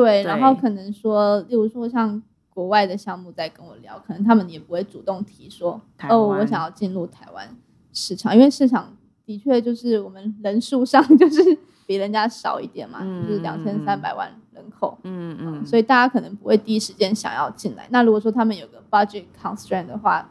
对，然后可能说，例如说像国外的项目在跟我聊，可能他们也不会主动提说，哦，我想要进入台湾市场，因为市场的确就是我们人数上 (laughs) 就是比人家少一点嘛，就是嗯两千三百万人口，嗯嗯，所以大家可能不会第一时间想要进来。那如果说他们有个 budget constraint 的话，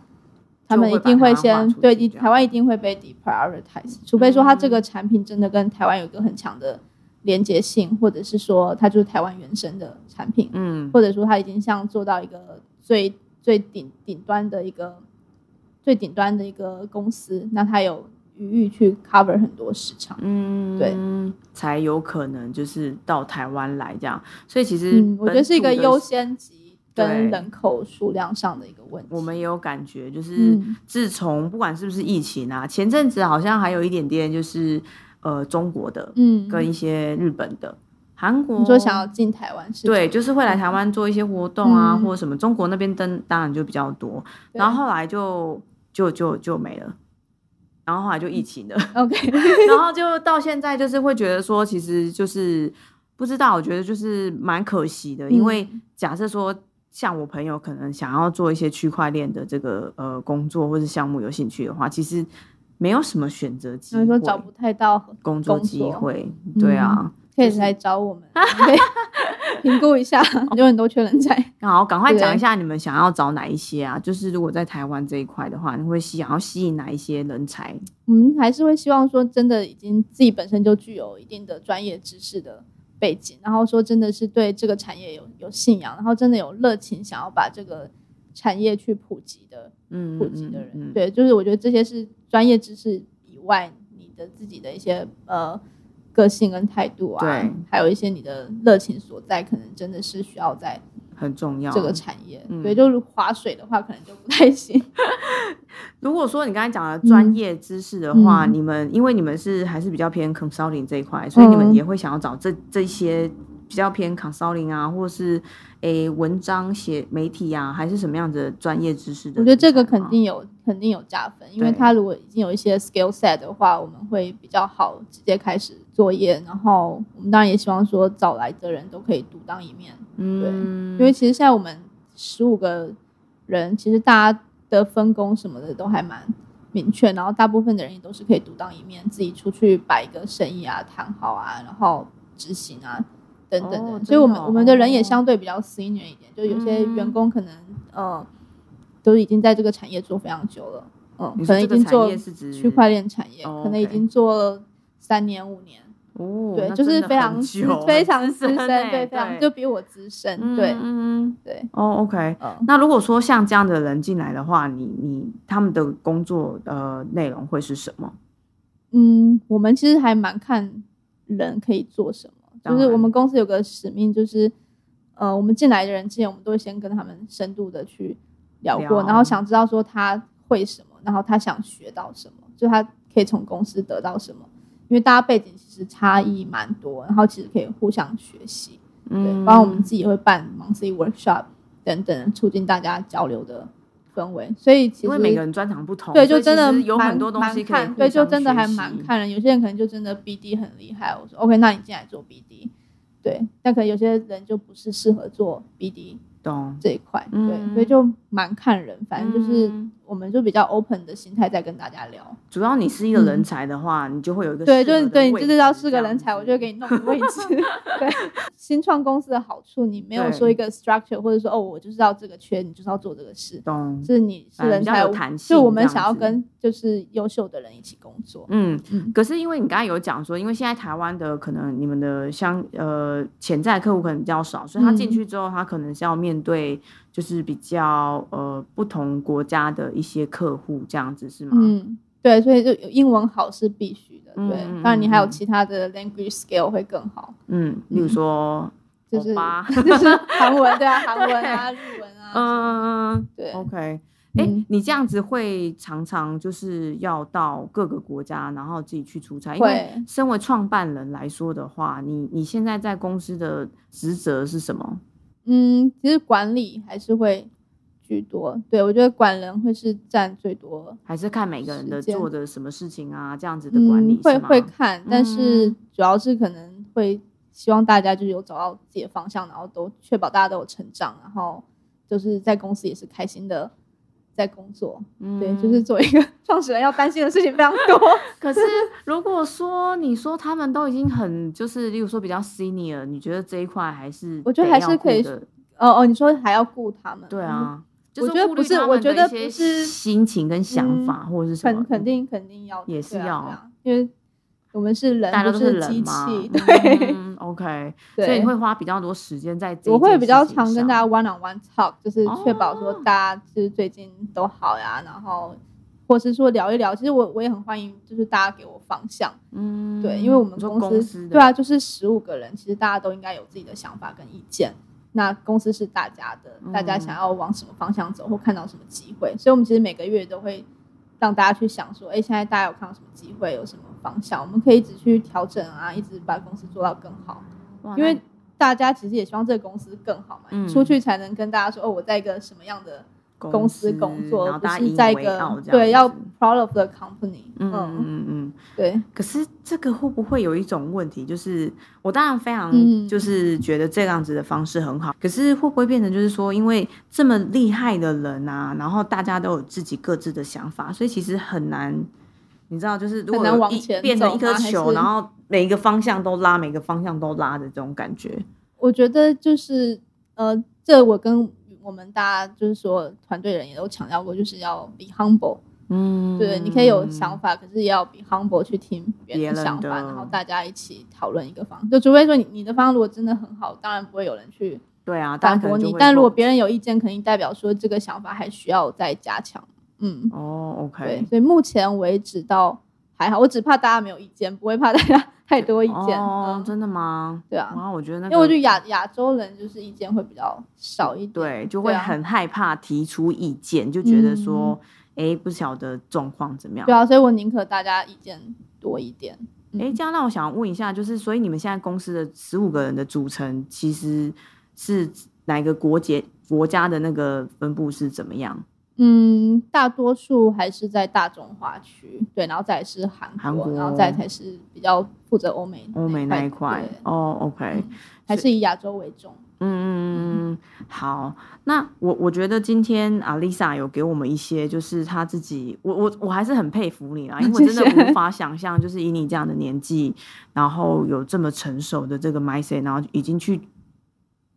他们一定会先对台湾一定会被 deprioritize，除非说他这个产品真的跟台湾有一个很强的连接性，或者是说它就是台湾原生的产品，嗯或者说它已经像做到一个最最顶顶端的一个最顶端的一个公司，那它有余裕去 cover 很多市场。嗯，对，才有可能就是到台湾来这样。所以其实嗯，我觉得是一个优先级跟人口数量上的一个问题。我们也有感觉，就是嗯自从不管是不是疫情啊，前阵子好像还有一点点就是呃中国的嗯，跟一些日本的、韩国，你说想要进台湾市场，对，就是会来台湾做一些活动啊，嗯。或者什么。中国那边登当然就比较多，然后后来就就就就没了，然后后来就疫情了。OK，(laughs) 然后就到现在，就是会觉得说，其实就是不知道，我觉得就是蛮可惜的，因为嗯。假设说。像我朋友可能想要做一些区块链的这个呃工作或是项目有兴趣的话，其实没有什么选择机会，说找不太到工作机会，对啊。可以来找我们，(laughs) 评估一下，有很多缺人才。好，赶快讲一下你们想要找哪一些啊？就是如果在台湾这一块的话，你会想要吸引哪一些人才？我们还是会希望说，真的已经自己本身就具有一定的专业知识的背景，然后说真的是对这个产业有有信仰，然后真的有热情，想要把这个产业去普及的嗯，普及的人。嗯，嗯对，就是我觉得这些是专业知识以外，你的自己的一些呃个性跟态度啊，对，还有一些你的热情所在，可能真的是需要在很重要。这个产业。嗯对，就是划水的话，可能就不太行。(laughs) 如果说你刚才讲的专业知识的话，嗯你们因为你们是还是比较偏 consulting 这一块，所以你们嗯也会想要找这这些比较偏 consulting 啊，或是诶文章写媒体啊，还是什么样子的专业知识的？我觉得这个肯定有肯定有加分，因为对他如果已经有一些 skill set 的话，我们会比较好直接开始作业。然后我们当然也希望说找来的人都可以独当一面，嗯，因为其实现在我们十五个人，其实大家的分工什么的都还蛮明确，然后大部分的人也都是可以独当一面，自己出去摆一个生意啊、谈好啊，然后执行啊等等的。哦所以我们哦我们的人也相对比较 senior 一点，就有些嗯员工可能、呃都已经在这个产业做非常久了，嗯，可能已经做区块链产业，哦可能已经做了三年五年。哦，对，就是非常非常资深，欸对，非常就比我资深，对嗯嗯对，哦，OK。嗯。那如果说像这样的人进来的话，你你他们的工作呃内容会是什么？嗯，我们其实还蛮看人可以做什么，就是我们公司有个使命，就是呃，我们进来的人之前，我们都会先跟他们深度的去聊过，聊。然后想知道说他会什么，然后他想学到什么，就他可以从公司得到什么，因为大家背景其实差异蛮多，然后其实可以互相学习，对，嗯包括我们自己也会办 monthly workshop 等等，促进大家交流的氛围，所以其实因为每个人专长不同，对，就真的有蛮很多东西可以蛮看，对，就真的还蛮看人。有些人可能就真的 BD 很厉害，我说 OK，那你进来做 BD，对，但可能有些人就不是适合做 BD 懂。这一块，对，嗯所以就蛮看人，反正就是嗯我们就比较 open 的心态在跟大家聊。主要你是一个人才的话，你就会有一个嗯对，就是对，你就知道是个人才，我就会给你弄个位置。(laughs) 对，新创公司的好处，你没有对说一个 structure，或者说哦，我就是要这个缺，你就是要做这个事。懂。是你是人才，有弹性就我们想要跟就是优秀的人一起工作。嗯嗯，可是因为你刚才有讲说，因为现在台湾的可能你们的相呃潜在客户可能比较少，所以他进嗯去之后，他可能是要面对就是比较呃不同国家的一些客户这样子是吗？嗯，对，所以就英文好是必须的，对。当然，你还有嗯其他的 language skill 会更好，嗯，例如说 (laughs) (laughs) 就是韩文对啊，韩文啊，日文啊，嗯对，，OK。哎、嗯你这样子会常常就是要到各个国家，然后自己去出差。因为身为创办人来说的话，你你现在在公司的职责是什么？嗯，其实管理还是会居多。对我觉得管人会是占最多，还是看每个人的做的什么事情啊，这样子的管理、嗯，会会看，但是嗯主要是可能会希望大家就是有找到自己的方向，然后都确保大家都有成长，然后就是在公司也是开心的在工作。对，嗯就是做一个 (laughs) 创始人要担心的事情非常多。(laughs) 可是如果说你说他们都已经很就是，例如说比较 senior，你觉得这一块还是我觉得还是可以的哦哦，你说还要顾他们？对，啊。就我觉得不是我觉得不是心情跟想嗯法，或者是什么肯肯定肯定要，也是要啊啊因为我们是人，大家都是机器。(laughs) 对嗯，OK，对，所以你会花比较多时间在我会比较常跟大家 one on one talk，就是确保说哦大家就是最近都好呀，然后或是说聊一聊。其实我我也很欢迎，就是大家给我方向。嗯，对，因为我们公司公司对啊，就是十五个人，其实大家都应该有自己的想法跟意见。那公司是大家的，大家嗯想要往什么方向走，或看到什么机会，所以我们其实每个月都会让大家去想说，哎，现在大家有看到什么机会，有什么方向，我们可以一直去调整啊，一直把公司做到更好。因为大家其实也希望这个公司更好嘛，嗯出去才能跟大家说，哦，我在一个什么样的公司工作，不是在一个对要 proud of the company。嗯嗯嗯，嗯嗯。对，可是这个会不会有一种问题？就是我当然非常嗯就是觉得这样子的方式很好，可是会不会变成就是说，因为这么厉害的人啊，然后大家都有自己各自的想法，所以其实很难你知道，就是如果有一往前变成一颗球，然后每一个方向都拉，每个方向都拉的这种感觉。我觉得就是呃，这我跟我们大家就是说团队人也都强调过，就是要 be humble。嗯，对，你可以有想法，可是也要 be humble 去听别别人人的想法，然后大家一起讨论一个方。就除非说你你的方案如果真的很好，当然不会有人去对啊，反驳你。但如果别人有意见，肯定代表说这个想法还需要再加强。嗯，哦对，OK，，所以目前为止到还好，我只怕大家没有意见，不会怕大家太多意见。哦，嗯，真的吗？对啊，然后，我觉得那个，因为我觉得亚亚洲人就是意见会比较少一点。对，就会很害怕提出意见，就觉得说，哎、不晓得状况怎么样对。啊，所以我宁可大家意见多一点。嗯哎、这样让我想问一下，就是所以你们现在公司的十五个人的组成，其实是哪个国节国家的那个分布是怎么样？嗯，大多数还是在大中华区，对，然后再是韩国，韩国然后再才是比较负责欧美欧美那一块哦，OK，嗯还是以亚洲为重。嗯嗯嗯嗯，好。那我我觉得今天阿丽莎有给我们一些，就是她自己，我我我还是很佩服你啦，因为我真的无法想象，就是以你这样的年纪，然后有这么成熟的这个 mindset，然后已经去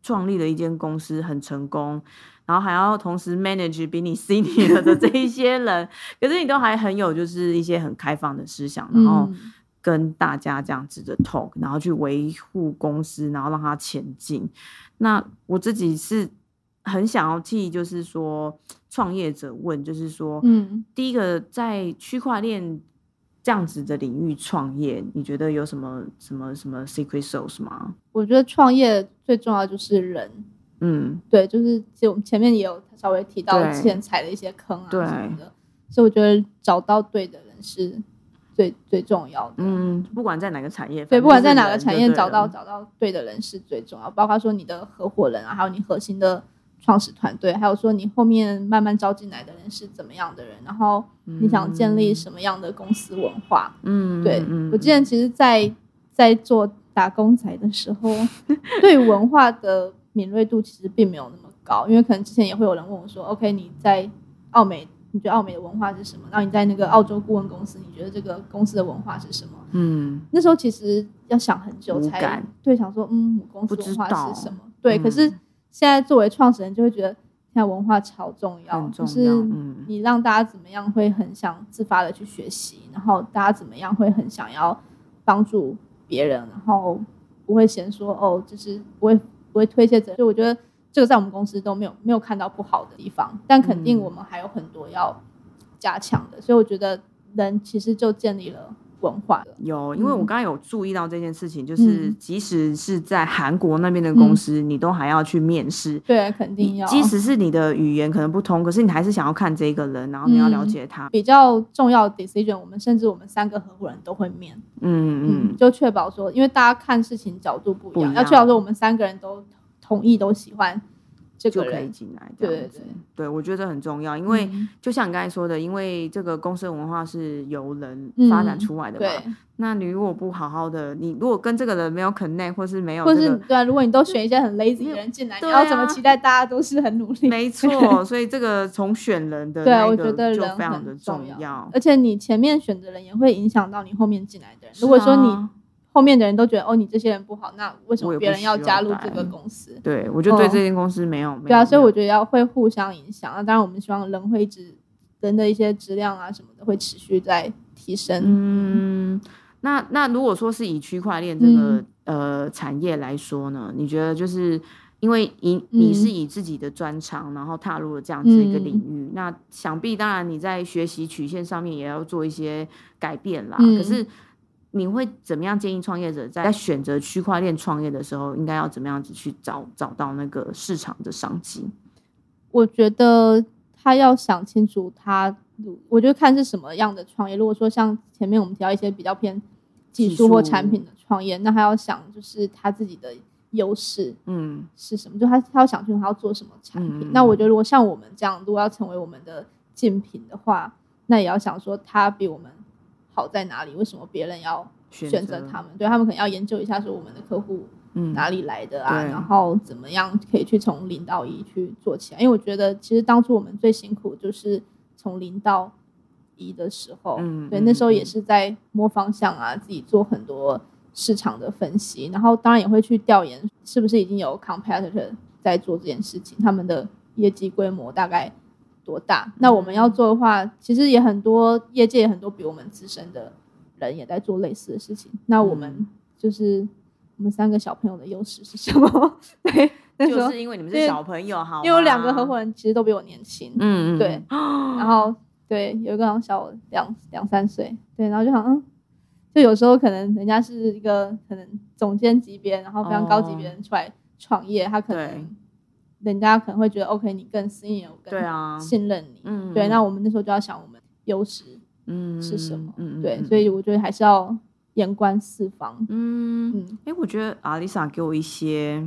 创立了一间公司，很成功。然后还要同时 manage 比你 (laughs) senior 的这一些人，可是你都还很有就是一些很开放的思想，然后嗯跟大家这样子的 talk，然后去维护公司，然后让它前进。那我自己是很想要替就是说创业者问，就是说，嗯，第一个在区块链这样子的领域创业，你觉得有什么什么什么 secret sauce 吗？我觉得创业最重要就是人，嗯，对，就是就前面也有稍微提到对之前踩了一些坑啊对什么的，所以我觉得找到对的人是最最重要的。嗯，不管在哪个产业，对，不管在哪个产业找到找到对的人是最重要，包括说你的合伙人啊，还有你核心的创始团队，还有说你后面慢慢招进来的人是怎么样的人，然后你想建立什么样的公司文化。嗯，对嗯我之前其实在，在做打工仔的时候，(laughs) 对文化的敏锐度其实并没有那么高，因为可能之前也会有人问我说：“OK，你在澳美，你觉得澳美的文化是什么？然后你在那个澳洲顾问公司，你觉得这个公司的文化是什么？”嗯那时候其实要想很久才对想说，嗯，公司文化是什么？对，嗯可是现在作为创始人，就会觉得现在文化超重要，就是你让大家怎么样会很想自发的去学习，然后大家怎么样会很想要帮助别人，然后不会嫌说哦，就是不会不会推卸责任。所以我觉得这个在我们公司都没有没有看到不好的地方，但肯定嗯我们还有很多要加强的。所以我觉得人其实就建立了文化了。有，因为我嗯刚刚有注意到这件事情，就是嗯即使是在韩国那边的公司，你都还要去面试。对，肯定要。即使是你的语言可能不通，可是你还是想要看这个人，然后你要了解他。比较重要的 decision，我们甚至我们三个合伙人都会面，嗯嗯，就确保说，因为大家看事情角度不一样要确保说我们三个人都同意都喜欢这就可以。进来这对样子。对对，我觉得很重要，因为嗯就像你刚才说的，因为这个公司文化是由人嗯发展出来的嘛。对，那你如果不好好的，你如果跟这个人没有 connect，或是没有或这个，是对啊，如果你都选一些很 lazy 的人进来，你要怎么啊期待大家都是很努力？没错，所以这个从选人的对我觉得就人非常的重要。而且你前面选的人也会影响到你后面进来的人。是如果说你啊后面的人都觉得哦，你这些人不好，那为什么别人要加入这个公司？对我就对哦这间公司没有，没对啊，有所以我觉得要会互相影响。那当然，我们希望人会一直人的一些质量啊什么的会持续在提升。嗯，那那如果说是以区块链这个、嗯呃产业来说呢，你觉得就是因为以你嗯是以自己的专长，然后踏入了这样子一个领嗯域，那想必当然你在学习曲线上面也要做一些改变啦。嗯可是你会怎么样建议创业者在在选择区块链创业的时候，应该要怎么样子去找找到那个市场的商机？我觉得他要想清楚他，我觉得看是什么样的创业。如果说像前面我们提到一些比较偏技技术或产品的创业，那他要想就是他自己的优势嗯是什么，就他他要想清楚他要做什么产品。嗯那我觉得如果像我们这样，如果要成为我们的竞品的话，那也要想说他比我们好在哪里，为什么别人要选择他们？对他们可能要研究一下说我们的客户嗯哪里来的啊，对然后怎么样可以去从零到一去做起来？因为我觉得其实当初我们最辛苦就是从零到一的时候，嗯对，那时候也嗯是在摸方向啊，自己做很多市场的分析，然后当然也会去调研是不是已经有 competitor 在做这件事情，他们的业绩规模大概多大。那我们要做的话，其实也很多业界也很多比我们资深的人也在做类似的事情。那我们嗯。就是我们三个小朋友的优势是什么？(laughs) 对，那就是因为你们是小朋友，哈，因为有两个合伙人其实都比我年轻，嗯，嗯，对。嗯 (gasps) 然后对有一个好像小我两两三岁，对，然后就想嗯，就有时候可能人家是一个可能总监级别，然后非常高级别人出来创业，他可能人家可能会觉得 OK，你更 senior，我更对啊，信任你，嗯。对，那我们那时候就要想我们优势嗯是什么，嗯，对，嗯。所以我觉得还是要眼观四方，嗯，嗯。哎、我觉得阿丽莎给我一些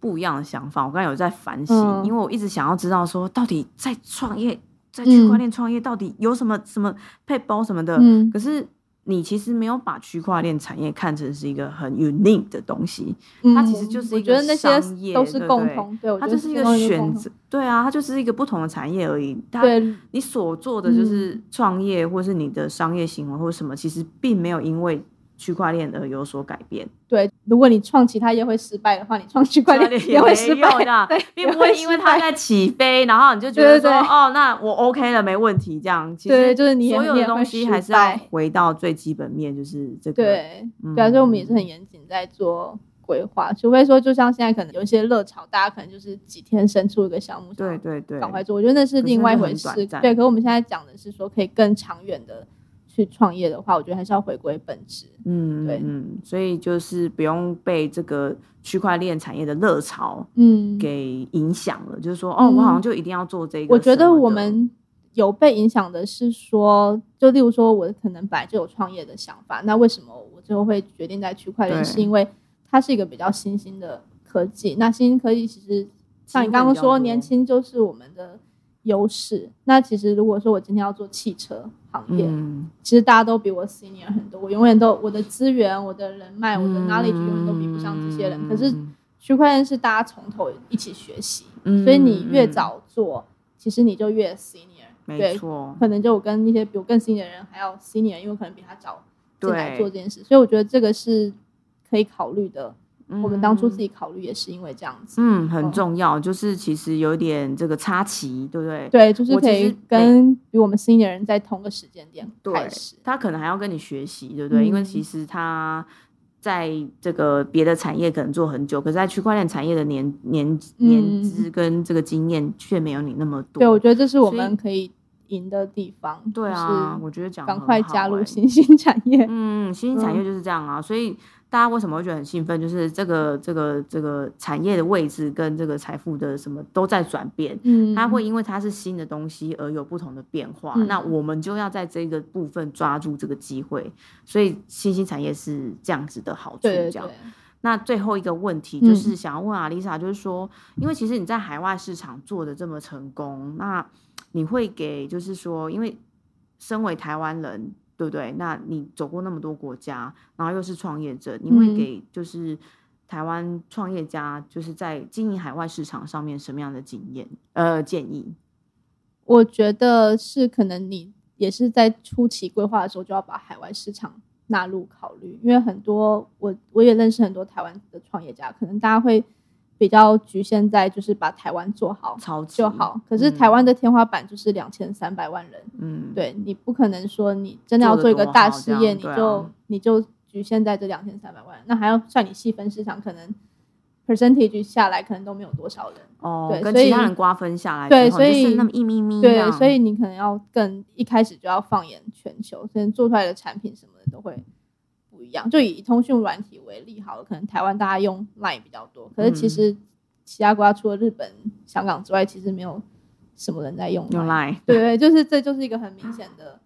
不一样的想法。我刚才有在反省，嗯。因为我一直想要知道说，到底在创业，在区块链创业到底有什么、什么配包什么的。嗯。可是你其实没有把区块链产业看成是一个很 unique 的东西，嗯，它其实就是我一个觉得那些商业都是共同，对它就是一个选择。对啊，它就是一个不同的产业而已。它对，你所做的就是创业，或是你的商业行为或者什么，其实并没有因为区块链而有所改变。对，如果你创其他业会失败的话，你创区块链也会失败的，(laughs) 对，并不会会因为它在起飞，然后你就觉得说，哦，那我 OK 了，没问题。这样，其实对就是你所有的东西还是要回到最基本面，就是这个。对嗯对啊，所以我们也是很严谨在做规划，除非说就像现在可能有一些热潮，大家可能就是几天生出一个项目，对对对，赶快做，我觉得那是另外一回事对，可是我们现在讲的是说可以更长远的去创业的话，我觉得还是要回归本质。嗯，对嗯，所以就是不用被这个区块链产业的热潮嗯，给影响了，就是说，哦，我好像就一定要做这个。我觉得我们有被影响的是说，就例如说，我可能本来就有创业的想法，那为什么我最后会决定在区块链？是因为它是一个比较新兴的科技。那新兴科技其实像你刚刚说，年轻就是我们的优势。那其实如果说我今天要做汽车行业，嗯，其实大家都比我 senior 很多，我永远都我的资源、我的人脉、我的嗯 knowledge 永远都比不上这些人。可是区块链是大家从头一起学习，嗯所以你越早做，其实你就越 senior。没，错，可能就我跟一些比我更 senior 的人还要 senior，因为我可能比他早进来做这件事，所以我觉得这个是可以考虑的。我们当初自嗯己考虑也是因为这样子，嗯很嗯重要，就是其实有点这个差旗，对不对？对，就是可以跟比我们 senior 的人在同个时间点对开始。他可能还要跟你学习，对不对？因为嗯其实他在这个别的产业可能做很久，可是在区块链产业的年年年资跟这个经验却没有你那么多。嗯对，我觉得这是我们可以赢的地方。对啊，我觉得讲得赶快加入新兴产业。嗯，新兴产业就是这样啊，所以大家为什么会觉得很兴奋？就是这个这个这个产业的位置跟这个财富的什么都在转变，嗯，它会因为它是新的东西而有不同的变化。嗯那我们就要在这个部分抓住这个机会，所以新兴产业是这样子的好处。这样对，那最后一个问题嗯就是想要问阿丽莎，就是说，因为其实你在海外市场做的这么成功，那你会给就是说，因为身为台湾人，对不对？那你走过那么多国家，然后又是创业者，你会嗯给就是台湾创业家，就是在经营海外市场上面什么样的经验呃建议？我觉得是可能你也是在初期规划的时候就要把海外市场纳入考虑，因为很多我我也认识很多台湾的创业家，可能大家会比较局限在就是把台湾做好超就好，可是台湾的天花板就是两千三百万人，嗯，对你不可能说你真的要做一个大事业，你就你就局限在这两千三百万人，那还要算你细分市场，可能 percentage 下来可能都没有多少人。哦，对所以跟其他人瓜分下来对所以那么一咪咪对，所以你可能要更一开始就要放眼全球，可能做出来的产品什么的都会不一样。就以通讯软体为例好了，可能台湾大家用 Line 比较多，可是其嗯实其他国家除了日本、香港之外，其实没有什么人在用 Line。用 (laughs) 来对对，就是这就是一个很明显的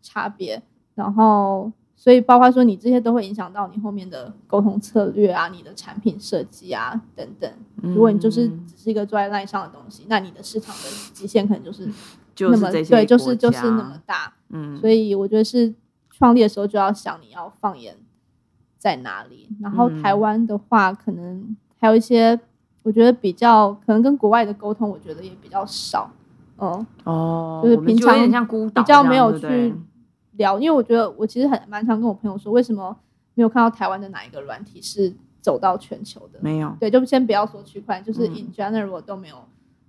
差别。然后，所以包括说你这些都会影响到你后面的沟通策略啊、你的产品设计啊等等。如果你就是嗯只是一个坐在 line 上的东西，那你的市场的极限可能就是就是对，就是就是那么大。嗯，所以我觉得是创立的时候就要想你要放眼在哪里。然后嗯台湾的话，可能还有一些我觉得比较可能跟国外的沟通，我觉得也比较少。哦，哦，就是平常比较没有去聊，因为我觉得我其实很蛮常跟我朋友说，为什么没有看到台湾的哪一个软体是走到全球的？没有，对，就先不要说区块链，就是嗯 in general 都没有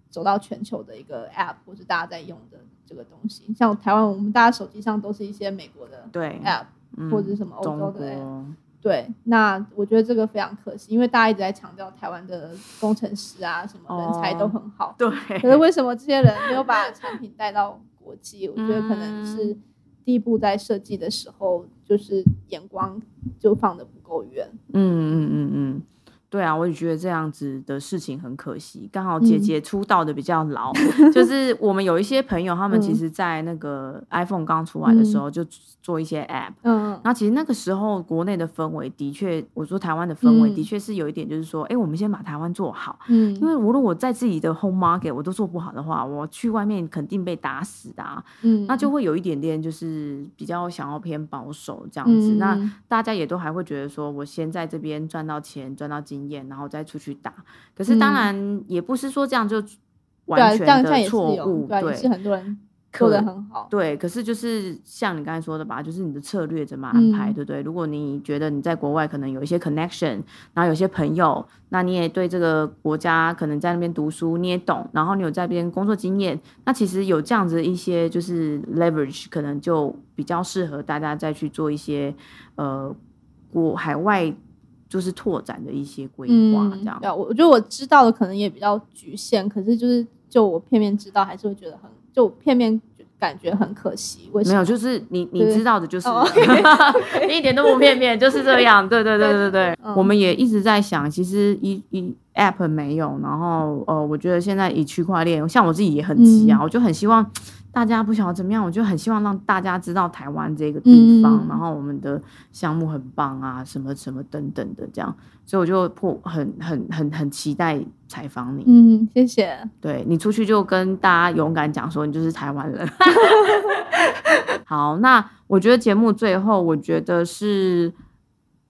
走到全球的一个 app 或是大家在用的这个东西。像台湾，我们大家手机上都是一些美国的对，app 嗯或者是什么欧洲的 app。国，对，那我觉得这个非常可惜，因为大家一直在强调台湾的工程师啊，什么人才都很好。对，可是为什么这些人没有把产品带到国际？我觉得可能是第一步在设计的时候，就是眼光就放的不够远。嗯嗯嗯嗯，对啊，我也觉得这样子的事情很可惜。刚好姐嗯姐出道的比较老，(laughs) 就是我们有一些朋友，他们其嗯实，在那个 iPhone 刚出来的时候就做一些 App。嗯那其实那个时候国内的氛围的确，我说台湾的氛围嗯的确是有一点，就是说，哎、我们先把台湾做好，嗯因为如果我在自己的 home market 我都做不好的话，我去外面肯定被打死的啊。嗯，那就会有一点点就是比较想要偏保守这样子。嗯那大家也都还会觉得说，我先在这边赚到钱、赚到经验，然后再出去打。可是当嗯然也不是说这样就完全的错误，对是很多人做可的很好。对。可是就是像你刚才说的吧，就是你的策略怎么安排，嗯对不对？如果你觉得你在国外可能有一些 connection，然后有些朋友，那你也对这个国家可能在那边读书，你也懂，然后你有在那边工作经验，那其实有这样子一些就是 leverage，可能就比较适合大家再去做一些呃国海外就是拓展的一些规划，这样。对啊，我我觉得我知道的可能也比较局限，可是就是就我片面知道，还是会觉得很就片面感觉很可惜。为什么？没有，就是你你知道的，就是、哦 (laughs) 一点都不片面，就是这样。对对对对对，嗯我们也一直在想，其实一一 app 没有，然后呃，我觉得现在以区块链，像我自己也很急啊，嗯我就很希望大家不晓得怎么样，我就很希望让大家知道台湾这个地方，嗯然后我们的项目很棒啊，什么什么等等的这样，所以我就破很很很很期待采访你。嗯，谢谢。对你出去就跟大家勇敢讲说你就是台湾人。(laughs) 好，那我觉得节目最后，我觉得是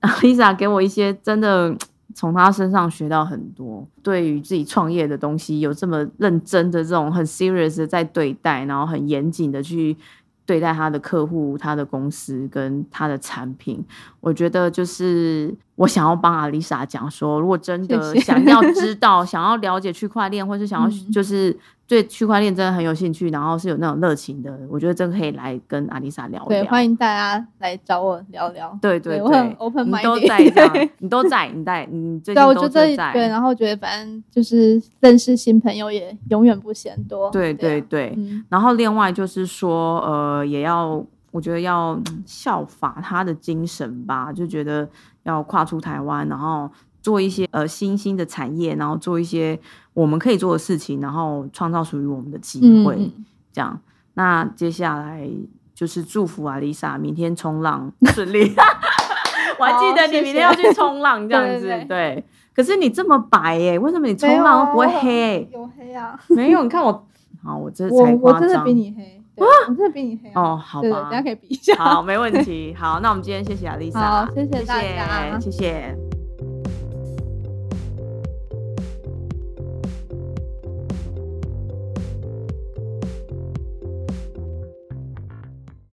Lisa 给我一些真的从他身上学到很多，对于自己创业的东西有这么认真的这种很 serious 的在对待，然后很严谨的去。对待他的客户、他的公司跟他的产品，我觉得就是我想要帮阿丽莎讲说，如果真的想要知 (laughs) 道、想要了解区块链，或是想要嗯就是对区块链真的很有兴趣，然后是有那种热情的，我觉得真的可以来跟阿丽莎聊对，聊。欢迎大家来找我聊聊。对对我很 open 你 minded 都在这样，你都在，你在，你最近都在。对，然后觉得反正就是认识新朋友也永远不嫌多。对对啊对然后另外就是说，呃，也要我觉得要嗯效法他的精神吧，就觉得要跨出台湾，然后做一些呃新兴的产业，然后做一些我们可以做的事情，然后创造属于我们的机会，这样。那接下来就是祝福啊，Lisa 明天冲浪顺利。(laughs) 我还记得你明天要去冲浪这样子，对。可是你这么白耶、为什么你冲浪不会黑？有黑啊，没有，你看我，好，我这我才夸张。我真的比你黑，对我真的比你黑啊。哦，好吧大，家可以比一下。好，没问题。好，那我们今天谢谢阿丽莎，好谢谢大家谢谢。谢谢